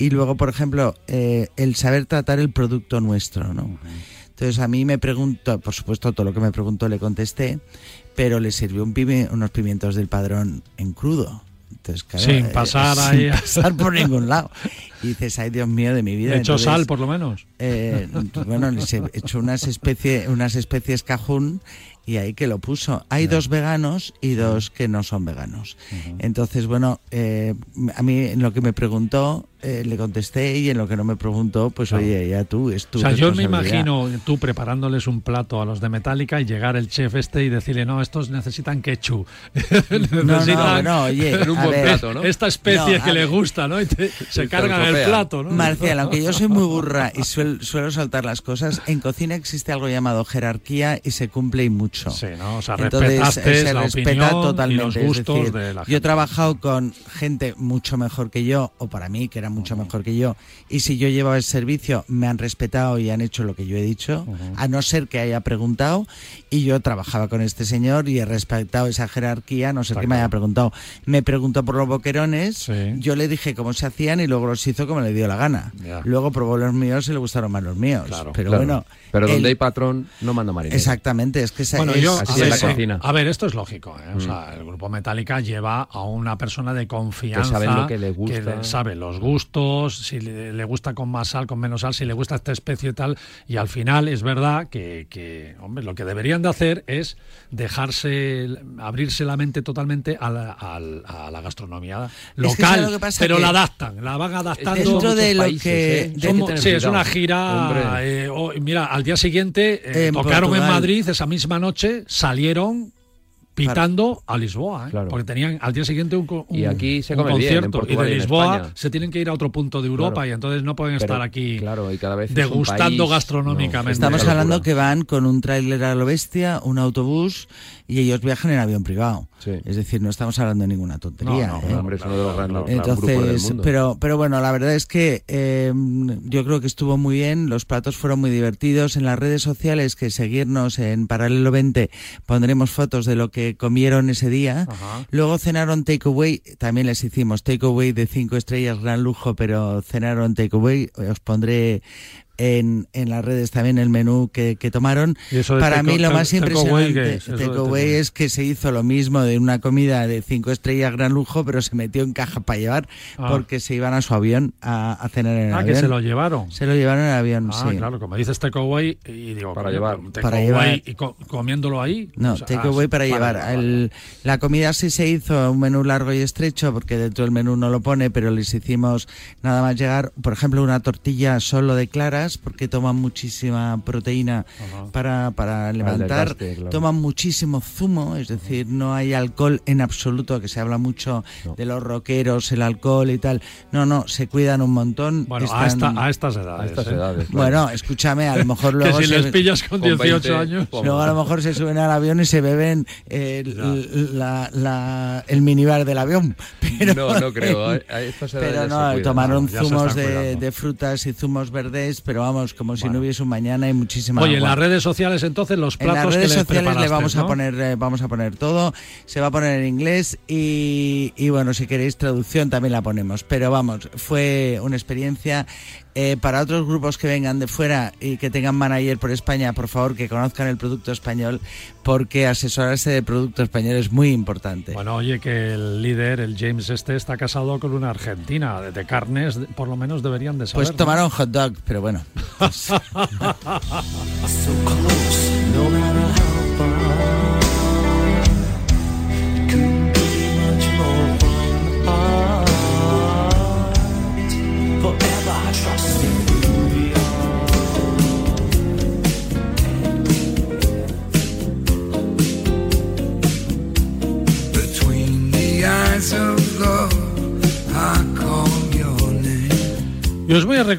y luego, por ejemplo, eh, el saber tratar el producto nuestro, ¿no? Entonces a mí me pregunto, por supuesto todo lo que me preguntó le contesté, pero le sirvió un pime- unos pimientos del padrón en crudo. Entonces, claro, Sin eh, pasar sin ahí. pasar por ningún lado. Y dices, ay Dios mío de mi vida. ¿Le echó Entonces, sal, por lo menos? eh, bueno, les he hecho unas especies, unas especies cajún y ahí que lo puso. Hay dos veganos y dos que no son veganos. Entonces, bueno, eh, a mí lo que me preguntó eh, le contesté y en lo que no me preguntó, pues oye, ya tú, es tu O sea, yo me imagino tú preparándoles un plato a los de Metallica y llegar el chef este y decirle, no, estos necesitan ketchup. necesitan no, oye, un buen ver. plato, ¿no? esta especie No, que le gusta, ¿no? Y te- se cargan el plato, ¿no? Marcial, aunque yo soy muy burra y suel- suelo soltar las cosas, en cocina existe algo llamado jerarquía y se cumple y mucho. Sí, ¿no? O sea, Entonces respetaste se la respeta opinión y totalmente. los gustos decir, de la Yo he gente. trabajado con gente mucho mejor que yo, o para mí, que era mucho mejor que yo, y si yo llevaba el servicio, me han respetado y han hecho lo que yo he dicho, a no ser que haya preguntado, y yo trabajaba con este señor y he respetado esa jerarquía, a no ser Está que me claro. haya preguntado. Me preguntó por los boquerones, yo le dije cómo se hacían y luego los hizo como le dio la gana. Ya. Luego probó los míos y le gustaron más los míos. Pero Claro. bueno. Pero él- donde hay patrón, no manda marinero. Exactamente, es que esa Bueno, es, yo, Así a es ver, la sí, cocina. a ver, esto es lógico. ¿eh? O Mm. sea, el grupo Metallica lleva a una persona de confianza Que saben lo que le gusta. le sabe los gustos, si le, le gusta con más sal, con menos sal, si le gusta esta especie y tal. Y al final es verdad que, que, hombre, lo que deberían de hacer es dejarse, abrirse la mente totalmente a la, a la gastronomía Es que local, pero la adaptan, la van adaptando. Dentro de lo que- Somos- dentro- sí, es una gira. Hombre. eh, oh, mira, al día siguiente eh, En tocaron en. Madrid esa misma noche, salieron pitando a Lisboa, ¿eh? porque tenían al día siguiente un, Y un- aquí se un come bien, en concierto y de y en Lisboa se tienen que ir a otro punto de Europa Claro. y entonces no pueden Pero, estar aquí claro, y cada vez degustando país- gastronómicamente. Estamos hablando que van con un tráiler a lo bestia, un autobús y ellos viajan en avión privado. Es decir, no estamos hablando de ninguna tontería. No, no, ¿eh? hombre, es uno de los grandes grupos del Entonces, mundo. pero, pero bueno, la verdad es que eh, yo creo que estuvo muy bien, los platos fueron muy divertidos. En las redes sociales, que seguirnos en Paralelo 20, pondremos fotos de lo que comieron ese día. Luego cenaron takeaway, también les hicimos takeaway de cinco estrellas, gran lujo, pero cenaron takeaway. Os pondré en, en las redes también el menú que, que tomaron. ¿Y eso de Para mí lo más impresionante takeaway es que se hizo lo mismo de una comida de cinco estrellas, gran lujo, pero se metió en caja para llevar Ah. porque se iban a su avión a, a cenar en el Ah, avión. que se lo llevaron. Se lo llevaron en el avión, Ah, sí. claro, como dices takeaway y digo Para llevar. Para llevar. y co- comiéndolo ahí. No, O sea, takeaway ah, para llevar. El- la comida sí se hizo un menú largo y estrecho porque dentro del menú no lo pone, pero les hicimos nada más llegar, por ejemplo, una tortilla solo de claras porque toman muchísima proteína para, para levantar. desgaste, claro. Toman muchísimo zumo, es decir, no hay alcohol en absoluto, que se habla mucho de los rockeros, el alcohol y tal. No, no, se cuidan un montón. Bueno, a, esta- a estas edades. A estas ¿eh? edades. Bueno, escúchame, a lo mejor Que luego si se- les pillas con Con 18 20, años. Luego a lo mejor se suben al avión y se beben el, la- la- el minibar del avión. Pero, No, no creo, a- a estas edades pero se no, cuidan. tomaron se zumos de frutas y zumos verdes, pero vamos, como si no hubiese un mañana y muchísima Oye, en las redes sociales entonces los En las platos redes que le sociales le vamos ¿no? a poner eh, vamos a poner todo, se va a poner en inglés y, y bueno, si queréis traducción también la ponemos. Pero vamos, fue una experiencia eh, para otros grupos que vengan de fuera y que tengan manager por España, por favor que conozcan el producto español, porque asesorarse de producto español es muy importante. Bueno, oye, que el líder, el James este, está casado con una argentina. De, de carnes, de- por lo menos deberían de saber. Pues ¿no? tomaron hot dog, pero bueno. So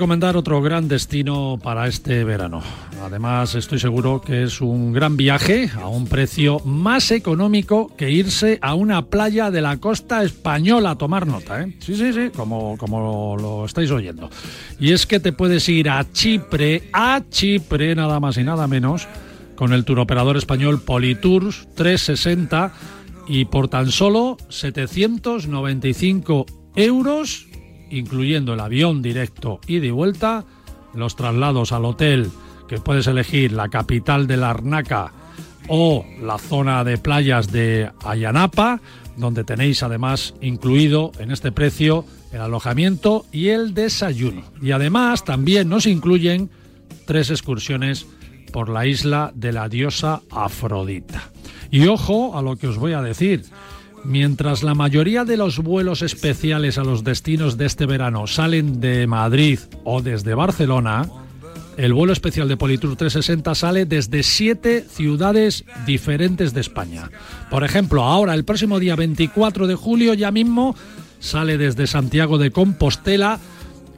recomendar otro gran destino para este verano. Además, estoy seguro que es un gran viaje a un precio más económico que irse a una playa de la costa española a tomar nota. ¿eh? Sí, sí, sí, como, como lo estáis oyendo. Y es que te puedes ir a Chipre, a Chipre, nada más y nada menos, con el turoperador español Politours 360 y por tan solo 795 euros incluyendo el avión directo y vuelta, los traslados al hotel, que puedes elegir la capital de Larnaca o la zona de playas de Ayanapa, donde tenéis además incluido en este precio el alojamiento y el desayuno. Y además también nos incluyen tres excursiones por la isla de la diosa Afrodita. Y ojo a lo que os voy a decir. Mientras la mayoría de los vuelos especiales a los destinos de este verano salen de Madrid o desde Barcelona, el vuelo especial de Politur 360 sale desde siete ciudades diferentes de España. Por ejemplo, ahora el próximo día 24 de julio ya mismo sale desde Santiago de Compostela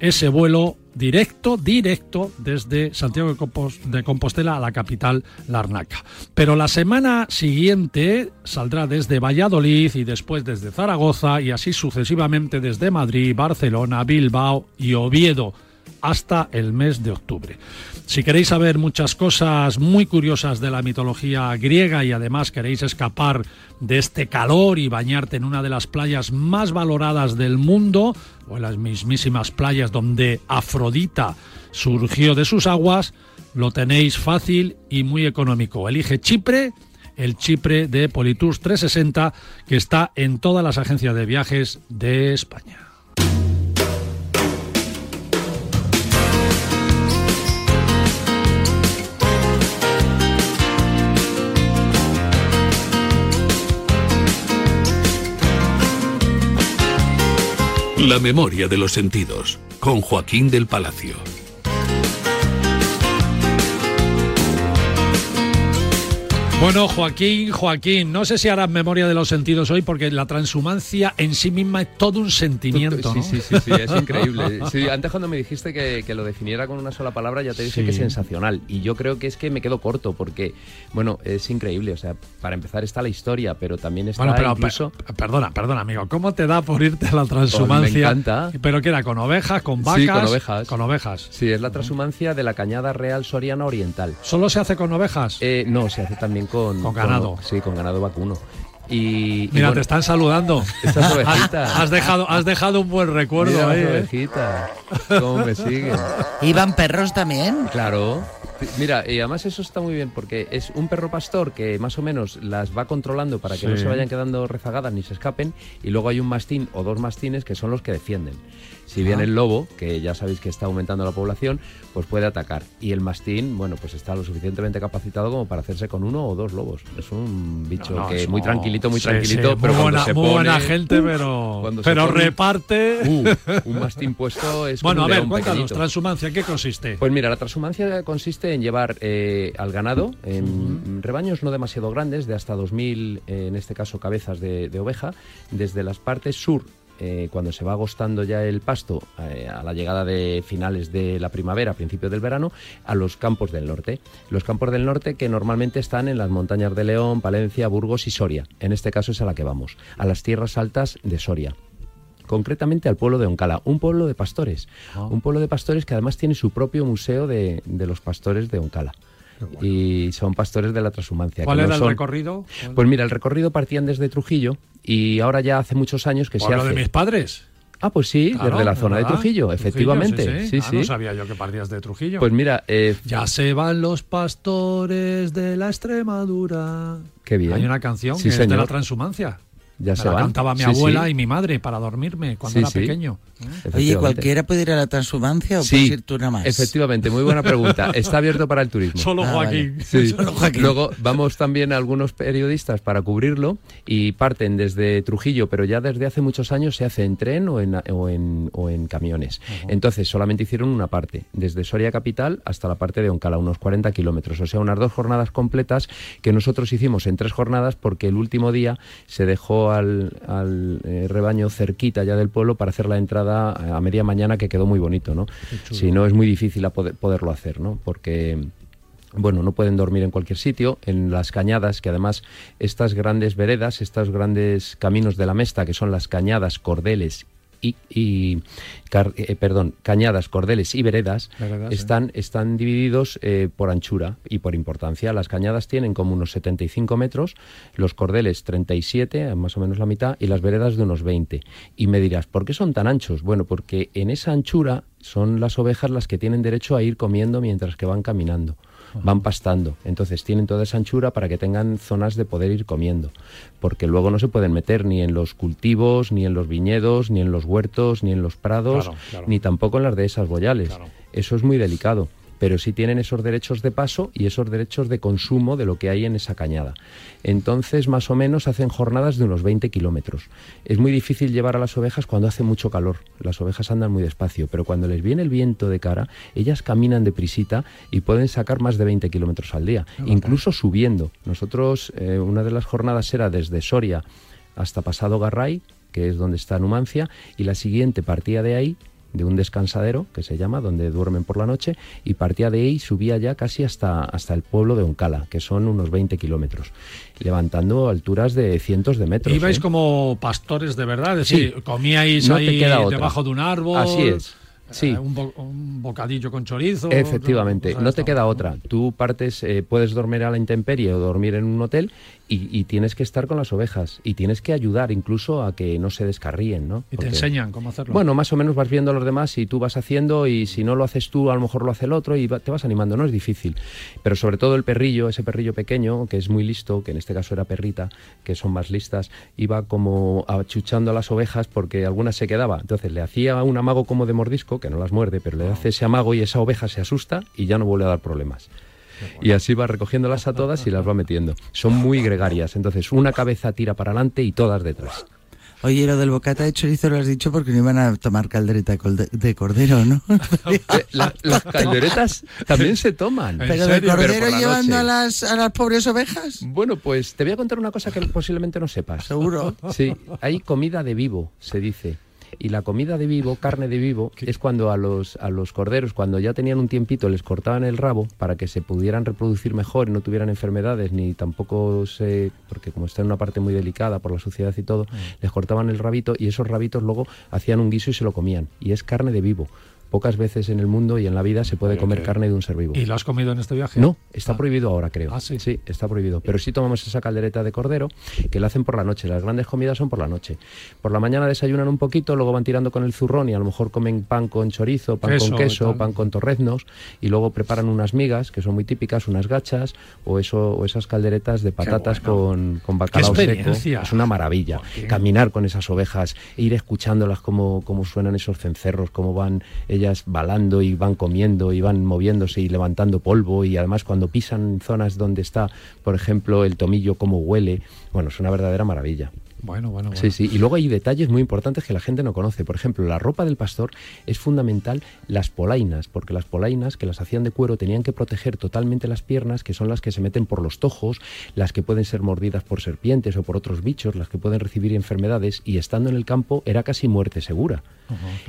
ese vuelo directo, directo desde Santiago de, Compos- de Compostela a la capital Larnaca. Pero la semana siguiente saldrá desde Valladolid y después desde Zaragoza y así sucesivamente desde Madrid, Barcelona, Bilbao y Oviedo hasta el mes de octubre. Si queréis saber muchas cosas muy curiosas de la mitología griega y además queréis escapar de este calor y bañarte en una de las playas más valoradas del mundo, o en las mismísimas playas donde Afrodita surgió de sus aguas, lo tenéis fácil y muy económico. Elige Chipre, el Chipre de Politours 360, que está en todas las agencias de viajes de España. La memoria de los sentidos, con Joaquín del Palacio. Bueno, Joaquín, Joaquín, no sé si harás memoria de los sentidos hoy porque la transhumancia en sí misma es todo un sentimiento, Sí, ¿no? sí, sí, sí, es increíble. Sí, antes cuando me dijiste que, que lo definiera con una sola palabra ya te dije Sí. que es sensacional. Y yo creo que es que me quedo corto porque, bueno, es increíble. O sea, para empezar está la historia, pero también está Bueno, pero incluso... per- perdona, perdona, amigo, ¿cómo te da por irte a la transhumancia? Oh, me encanta. ¿Pero qué era? ¿Con ovejas? ¿Con vacas? Sí, con ovejas. Con ovejas. Sí, es la transhumancia de la cañada real soriana oriental. ¿Solo se hace con ovejas? Eh, no, se hace también con... Con ganado. sí, con ganado vacuno. Y, y Mira, bueno, te están saludando. Estas ovejitas. Has, dejado, has dejado un buen recuerdo Mira ahí, ¿eh? ovejitas, cómo me siguen. ¿Iban perros también? Claro. Mira, y además eso está muy bien porque es un perro pastor que más o menos las va controlando para que no Sí. se vayan quedando rezagadas ni se escapen y luego hay un mastín o dos mastines que son los que defienden. Si bien el lobo, que ya sabéis que está aumentando la población, pues puede atacar. Y el mastín, bueno, pues está lo suficientemente capacitado como para hacerse con uno o dos lobos. Es un bicho No, no, que es muy tranquilito, muy sí, tranquilito, sí, pero muy cuando buena, se muy pone, buena gente, pero, pero pone- reparte. ¡uh! un mastín puesto es bueno, como a ver, cuéntanos, pequeñito. transhumancia, ¿en ¿qué consiste? Pues mira, la transhumancia consiste en llevar eh, al ganado en rebaños no demasiado grandes, de hasta 2.000, eh, en este caso, cabezas de, de oveja, desde las partes sur. Eh, cuando se va agostando ya el pasto eh, a la llegada de finales de la primavera, principio del verano, a los campos del norte. Los campos del norte que normalmente están en las montañas de León, Palencia, Burgos y Soria. En este caso es a la que vamos, a las tierras altas de Soria concretamente al pueblo de Oncala, un pueblo de pastores, Ah. un pueblo de pastores que además tiene su propio museo de, de los pastores de Oncala. Y son pastores de la transhumancia. ¿Cuál que no era el recorrido? Pues mira, el recorrido partían desde Trujillo y ahora ya hace muchos años que se Pueblo hace. de mis padres. Ah, pues sí, Claro, desde la zona de ¿verdad? Trujillo, efectivamente. sí, Sí, Ah, sí. no sabía yo que partías de Trujillo. Pues mira, eh, Ya se van los pastores de la Extremadura. Qué bien. Hay una canción Sí, que es de señor. la transhumancia. Ya se la van. cantaba mi Sí, abuela sí. y mi madre para dormirme cuando Sí, era sí. pequeño. Oye. ¿cualquiera puede ir a la transhumancia o Sí, puedes ir tú nada más? Efectivamente, muy buena pregunta. Está abierto para el turismo. Solo Ah, Joaquín. vale. Sí. Solo Joaquín. Luego vamos también algunos periodistas para cubrirlo y parten desde Trujillo, pero ya desde hace muchos años se hace en tren o en, o en, o en camiones. Entonces solamente hicieron una parte, desde Soria Capital hasta la parte de Oncala, unos 40 kilómetros. O sea, unas dos jornadas completas que nosotros hicimos en tres jornadas porque el último día se dejó al, al, eh, rebaño cerquita ya del pueblo para hacer la entrada a media mañana que quedó muy bonito, ¿no? Si no es muy difícil a poder- poderlo hacer, ¿no? Porque bueno, no pueden dormir en cualquier sitio, en las cañadas, que además estas grandes veredas, estos grandes caminos de la Mesta, que son las cañadas, cordeles y, y car- eh, perdón, cañadas, cordeles y veredas, Veredas, están, están divididos eh, por anchura y por importancia. Las cañadas tienen como unos 75 metros, los cordeles 37, más o menos la mitad, y las veredas de unos 20. Y me dirás, ¿por qué son tan anchos? Bueno, porque en esa anchura son las ovejas las que tienen derecho a ir comiendo mientras que van caminando van pastando. Entonces tienen toda esa anchura para que tengan zonas de poder ir comiendo. Porque luego no se pueden meter ni en los cultivos, ni en los viñedos, ni en los huertos, ni en los prados, Claro, claro. ni tampoco en las dehesas boyales. Eso es muy delicado. Pero sí tienen esos derechos de paso y esos derechos de consumo de lo que hay en esa cañada. Entonces, más o menos, hacen jornadas de unos 20 kilómetros. Es muy difícil llevar a las ovejas cuando hace mucho calor. Las ovejas andan muy despacio, pero cuando les viene el viento de cara, ellas caminan deprisita y pueden sacar más de 20 kilómetros al día, incluso subiendo. Nosotros, eh, una de las jornadas era desde Soria hasta Pasado Garray, que es donde está Numancia, y la siguiente partía de ahí de un descansadero que se llama, donde duermen por la noche, y partía de ahí y subía ya casi hasta, hasta el pueblo de Oncala, que son unos 20 kilómetros, levantando alturas de cientos de metros. Ibais ¿eh? como pastores de verdad, es decir, Sí. comíais No ahí debajo de un árbol. Así es. Sí. eh, un, bo- un bocadillo con chorizo. Efectivamente, no te queda otra. Tú partes, eh, puedes dormir a la intemperie o dormir en un hotel y, y tienes que estar con las ovejas y tienes que ayudar incluso a que no se descarríen, ¿no? Y te enseñan cómo hacerlo. Bueno, más o menos vas viendo a los demás y tú vas haciendo y si no lo haces tú, a lo mejor lo hace el otro y va- te vas animando, no es difícil. Pero sobre todo el perrillo, ese perrillo pequeño, que es muy listo, que en este caso era perrita, que son más listas, iba como achuchando a las ovejas porque algunas se quedaba. Entonces le hacía un amago como de mordisco, que no las muerde, pero le hace ese amago y esa oveja se asusta y ya no vuelve a dar problemas. Y así va recogiéndolas a todas y las va metiendo. Son muy gregarias, entonces una cabeza tira para adelante y todas detrás. Oye, lo del bocata de chorizo lo has dicho porque no iban a tomar caldereta de cordero, ¿no? Eh, la- las calderetas también se toman. Pero de cordero llevando a las, a las pobres ovejas. Bueno, pues te voy a contar una cosa que posiblemente no sepas. Seguro. Sí, hay comida de vivo, se dice. Y la comida de vivo, carne de vivo, es cuando a los, a los corderos, cuando ya tenían un tiempito, les cortaban el rabo para que se pudieran reproducir mejor y no tuvieran enfermedades, ni tampoco se. porque como está en una parte muy delicada por la suciedad y todo, les cortaban el rabito y esos rabitos luego hacían un guiso y se lo comían. Y es carne de vivo. Pocas veces en el mundo y en la vida se puede comer carne de un ser vivo. ¿Y lo has comido en este viaje? No, está prohibido ahora, creo. Ah, sí. está prohibido. Pero sí tomamos esa caldereta de cordero que la hacen por la noche. Las grandes comidas son por la noche. Por la mañana desayunan un poquito, luego van tirando con el zurrón y a lo mejor comen pan con chorizo, pan Queso con queso, pan con torreznos y luego preparan unas migas que son muy típicas, unas gachas o eso o esas calderetas de patatas con, con bacalao seco. Es una maravilla. Caminar con esas ovejas, ir escuchándolas cómo, cómo suenan esos cencerros, cómo van ellas balando y van comiendo y van moviéndose y levantando polvo y además cuando pisan zonas donde está, por ejemplo, el tomillo, cómo huele. Bueno, es una verdadera maravilla. Bueno, bueno, bueno. Sí, sí. Y luego hay detalles muy importantes que la gente no conoce. Por ejemplo, la ropa del pastor es fundamental las polainas, porque las polainas que las hacían de cuero tenían que proteger totalmente las piernas, que son las que se meten por los tojos, las que pueden ser mordidas por serpientes o por otros bichos, las que pueden recibir enfermedades, y estando en el campo era casi muerte segura.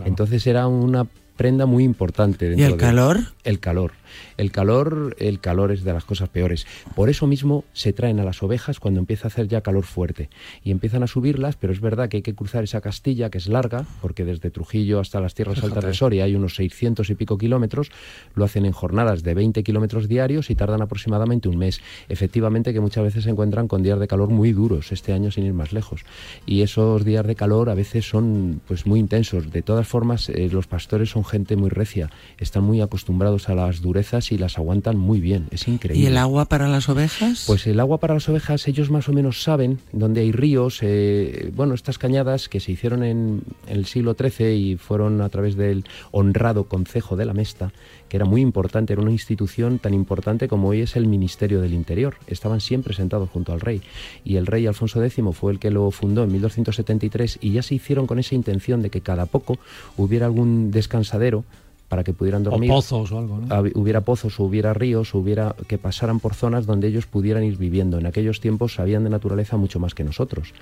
Entonces era una prenda muy importante. dentro el de- calor? El calor. El calor, el calor es de las cosas peores. Por eso mismo se traen a las ovejas cuando empieza a hacer ya calor fuerte y empiezan a subirlas, pero es verdad que hay que cruzar esa castilla que es larga, porque desde Trujillo hasta las tierras Fíjate. altas de Soria hay unos 600 y pico kilómetros, lo hacen en jornadas de 20 kilómetros diarios y tardan aproximadamente un mes. Efectivamente que muchas veces se encuentran con días de calor muy duros, este año sin ir más lejos. Y esos días de calor a veces son pues muy intensos. De todas formas, eh, los pastores son gente muy recia, están muy acostumbrados a las durezas y las aguantan muy bien. Es increíble. ¿Y el agua para las ovejas? Pues el agua para las ovejas, ellos más o menos saben dónde hay ríos. eh, bueno, estas cañadas que se hicieron en, en el siglo XIII y fueron a través del honrado Concejo de la Mesta, que era muy importante, era una institución tan importante como hoy es el Ministerio del Interior. Estaban siempre sentados junto al rey. Y el rey Alfonso X fue el que lo fundó en 1273 y ya se hicieron con esa intención de que cada poco hubiera algún descansadero para que pudieran O dormir. pozos o algo, ¿no? hubiera pozos, o hubiera ríos, o hubiera que pasaran por zonas donde ellos pudieran ir viviendo. En aquellos tiempos sabían de naturaleza mucho más que nosotros.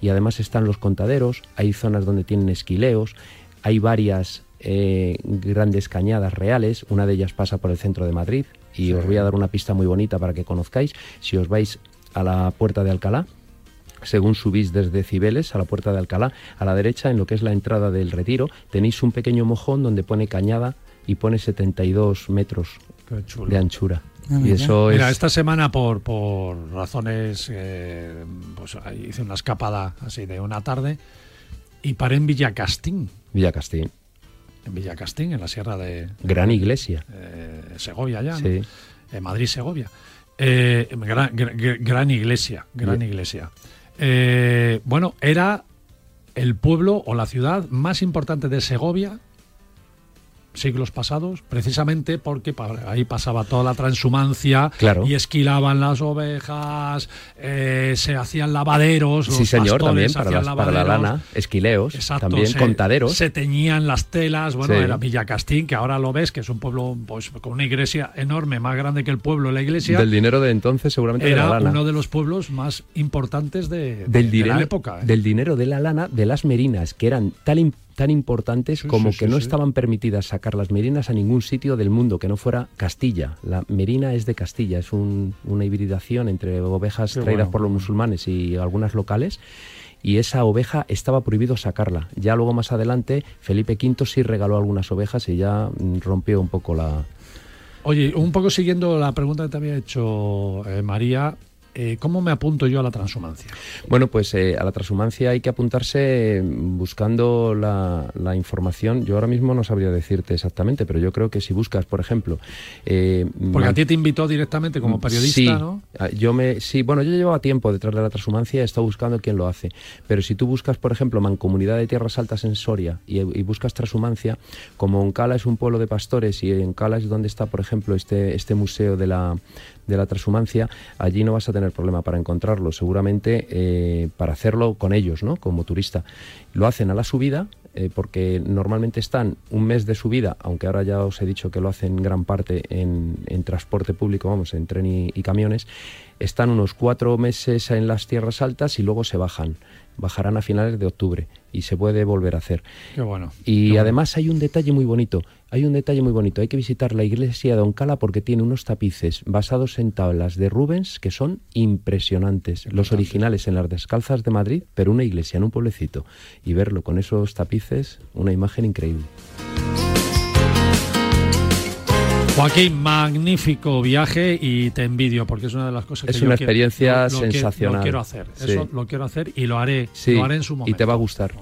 Y además están los contaderos, hay zonas donde tienen esquileos, hay varias eh, grandes cañadas reales, una de ellas pasa por el centro de Madrid y os voy a dar una pista muy bonita para que conozcáis. Si os vais a la puerta de Alcalá, según subís desde Cibeles a la puerta de Alcalá, a la derecha, en lo que es la entrada del retiro, tenéis un pequeño mojón donde pone cañada y pone 72 metros de anchura. Ah, y mira. eso Mira, es... esta semana por, por razones, eh, pues hice una escapada así de una tarde y paré en Villacastín, Villacastín. En Villacastín, en la sierra de Gran iglesia. eh, Segovia ya, ¿no? Sí. Eh, Madrid-Segovia. Eh, gran, gran- gran iglesia, gran Bien. iglesia. Bueno, era el pueblo o la ciudad más importante de Segovia siglos pasados, precisamente porque ahí pasaba toda la transhumancia Claro. y esquilaban las ovejas, eh, se hacían lavaderos, los Sí, señor, pastores también para, hacían las- para la lana, esquileos, Exacto, también se, contaderos. Se teñían las telas, bueno, Sí. era Villacastín, que ahora lo ves, que es un pueblo pues, con una iglesia enorme, más grande que el pueblo, la iglesia. Del dinero de entonces, seguramente de era la lana. uno de los pueblos más importantes de, de- del, de dinero, la época. ¿eh? del dinero de la lana de las merinas, que eran tan, im- tan importantes como sí, que sí, no estaban permitidas sacar las merinas a ningún sitio del mundo que no fuera Castilla. La merina es de Castilla, es un- una hibridación entre ovejas Qué traídas bueno. por los musulmanes y algunas locales. Y esa oveja estaba prohibido sacarla. Ya luego más adelante Felipe V sí regaló algunas ovejas y ya rompió un poco la, Oye, un poco siguiendo la pregunta que te había hecho eh, María, eh, ¿cómo me apunto yo a la transhumancia? Bueno, pues eh, a la transhumancia hay que apuntarse mm, buscando la, la información. Yo ahora mismo no sabría decirte exactamente, pero yo creo que si buscas, por ejemplo... eh, Porque a ti te invitó directamente como periodista, sí, ¿no? ah, Yo me, sí, bueno, yo llevaba tiempo detrás de la transhumancia, he estado buscando quién lo hace. Pero si tú buscas, por ejemplo, Mancomunidad de Tierras Altas en Soria y, y buscas transhumancia, como Oncala es un pueblo de pastores y Oncala es donde está, por ejemplo, este, este museo de la, de la transhumancia, allí no vas a tener problema para encontrarlo. Seguramente eh, para hacerlo con ellos, ¿no? Como turista. Lo hacen a la subida, eh, porque normalmente están un mes de subida, aunque ahora ya os he dicho que lo hacen gran parte en, en transporte público, vamos, en tren y, y camiones, están unos cuatro meses en las tierras altas y luego se bajan. Bajarán a finales de octubre y se puede volver a hacer. Qué bueno. Y además hay un detalle muy bonito. Hay un detalle muy bonito. Hay que visitar la iglesia de Oncala porque tiene unos tapices basados en tablas de Rubens que son impresionantes. Los originales en las descalzas de Madrid, pero una iglesia en un pueblecito. Y verlo con esos tapices, una imagen increíble. Joaquín, magnífico viaje y te envidio porque es una de las cosas que Es yo una quiero- experiencia lo- lo que- sensacional. Lo quiero hacer, Sí. eso lo quiero hacer y lo haré, Sí, lo haré en su y momento. te va a gustar.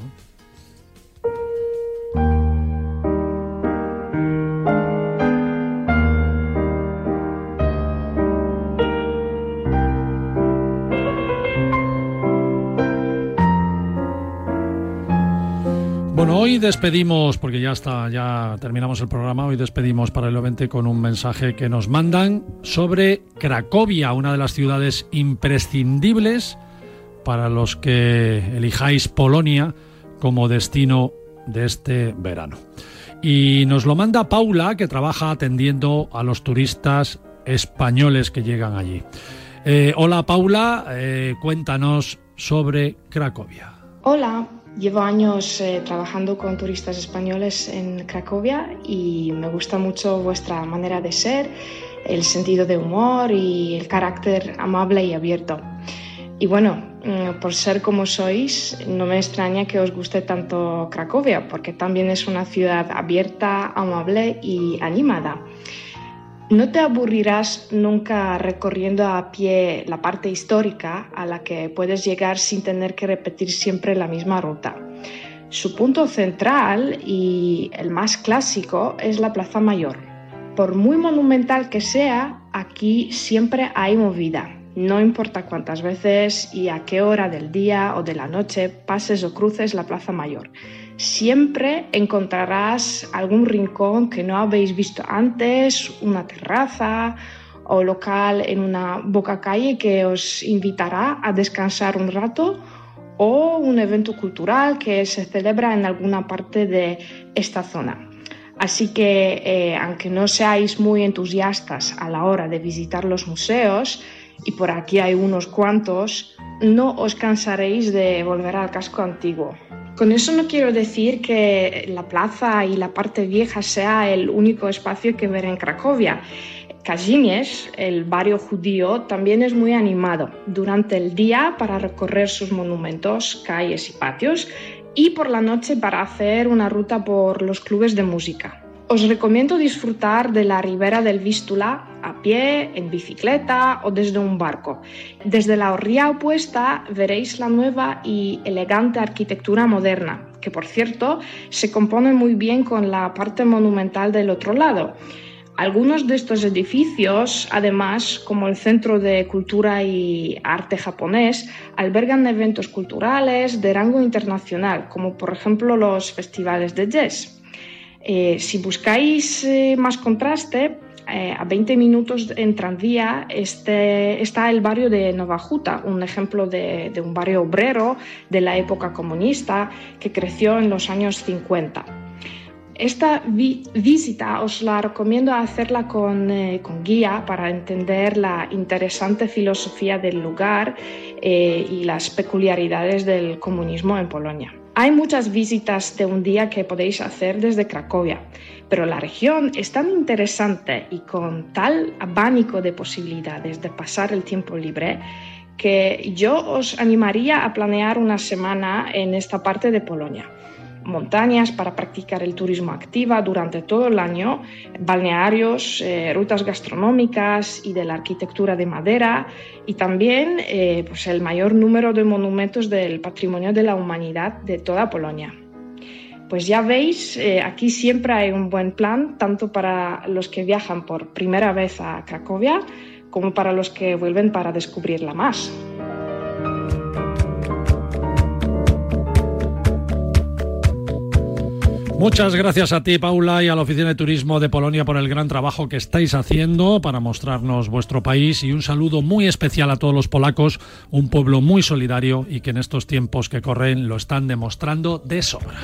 Hoy despedimos, porque ya está, ya terminamos el programa, hoy despedimos para el 20 con un mensaje que nos mandan sobre Cracovia, una de las ciudades imprescindibles para los que elijáis Polonia como destino de este verano. Y nos lo manda Paula, que trabaja atendiendo a los turistas españoles que llegan allí. Eh, hola Paula, eh, cuéntanos sobre Cracovia. Hola, llevo años eh, trabajando con turistas españoles en Cracovia y me gusta mucho vuestra manera de ser, el sentido de humor y el carácter amable y abierto. Y bueno, mm, por ser como sois, no me extraña que os guste tanto Cracovia, porque también es una ciudad abierta, amable y animada. No te aburrirás nunca recorriendo a pie la parte histórica a la que puedes llegar sin tener que repetir siempre la misma ruta. Su punto central y el más clásico es la Plaza Mayor. Por muy monumental que sea, aquí siempre hay movida. No importa cuántas veces y a qué hora del día o de la noche pases o cruces la Plaza Mayor. Siempre encontrarás algún rincón que no habéis visto antes, una terraza o local en una boca calle que os invitará a descansar un rato o un evento cultural que se celebra en alguna parte de esta zona. Así que, eh, aunque no seáis muy entusiastas a la hora de visitar los museos, y por aquí hay unos cuantos, no os cansaréis de volver al casco antiguo. Con eso no quiero decir que la plaza y la parte vieja sea el único espacio que ver en Cracovia. Kazimierz, el barrio judío, también es muy animado durante el día para recorrer sus monumentos, calles y patios y por la noche para hacer una ruta por los clubes de música. Os recomiendo disfrutar de la ribera del Vístula a pie, en bicicleta o desde un barco. Desde la orilla opuesta veréis la nueva y elegante arquitectura moderna, que por cierto se compone muy bien con la parte monumental del otro lado. Algunos de estos edificios, además, como el Centro de Cultura y Arte japonés, albergan eventos culturales de rango internacional, como por ejemplo los festivales de jazz. Eh, si buscáis eh, más contraste, eh, a 20 minutos en tranvía este, está el barrio de Novajuta, un ejemplo de, un barrio obrero de la época comunista que creció en los años 50. Esta vi- visita os la recomiendo hacerla con, guía para entender la interesante filosofía del lugar y las peculiaridades del comunismo en Polonia. Hay muchas visitas de un día que podéis hacer desde Cracovia, pero la región es tan interesante y con tal abanico de posibilidades de pasar el tiempo libre que yo os animaría a planear una semana en esta parte de Polonia montañas para practicar el turismo activa durante todo el año, balnearios, eh, rutas gastronómicas y de la arquitectura de madera y también eh, pues el mayor número de monumentos del patrimonio de la humanidad de toda Polonia. Pues ya veis, eh, aquí siempre hay un buen plan, tanto para los que viajan por primera vez a Cracovia como para los que vuelven para descubrirla más. Muchas gracias a ti, Paula, y a la Oficina de Turismo de Polonia por el gran trabajo que estáis haciendo para mostrarnos vuestro país y un saludo muy especial a todos los polacos, un pueblo muy solidario y que en estos tiempos que corren lo están demostrando de sobra.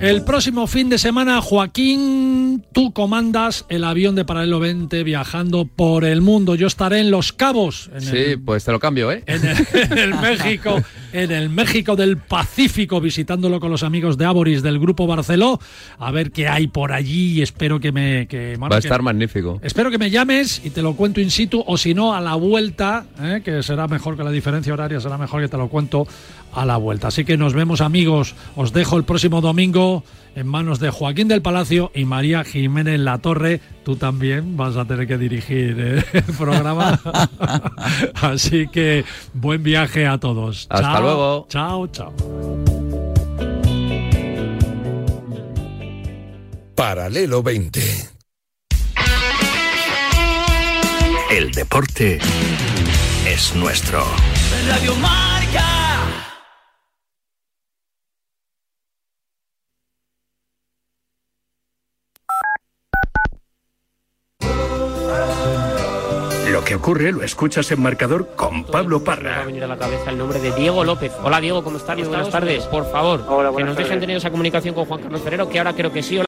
El próximo fin de semana, Joaquín, tú comandas el avión de Paralelo 20 viajando por el mundo. Yo estaré en Los Cabos, en Sí, el pues te lo cambio, ¿eh? en el, en el México, en el México del Pacífico, visitándolo con los amigos de Aboris del Grupo Barceló, a ver qué hay por allí y espero que me... Que, bueno, Va a que- estar magnífico. Espero que me llames y te lo cuento in situ, o si no, a la vuelta, ¿eh? que será mejor que la diferencia horaria, será mejor que te lo cuento a la vuelta. Así que nos vemos, amigos. Os dejo el próximo domingo en manos de Joaquín del Palacio y María Jiménez La Torre. Tú también vas a tener que dirigir eh, el programa. Así que buen viaje a todos. Hasta Chao, luego. Chao, chao. Paralelo 20. El deporte es nuestro. Radio Marca. Que ocurre lo escuchas en marcador con Pablo Me va a Parra. venir a la cabeza el nombre de Diego López. Hola Diego, ¿cómo estás? Buenas tardes. Por favor, que buenas nos dejen tener esa comunicación con Juan Carlos Ferrero, que ahora creo que sí. Hola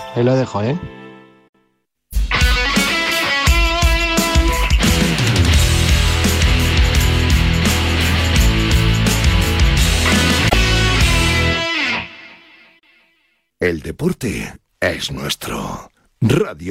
ahí lo dejo, ¿eh? El deporte es nuestro. Radio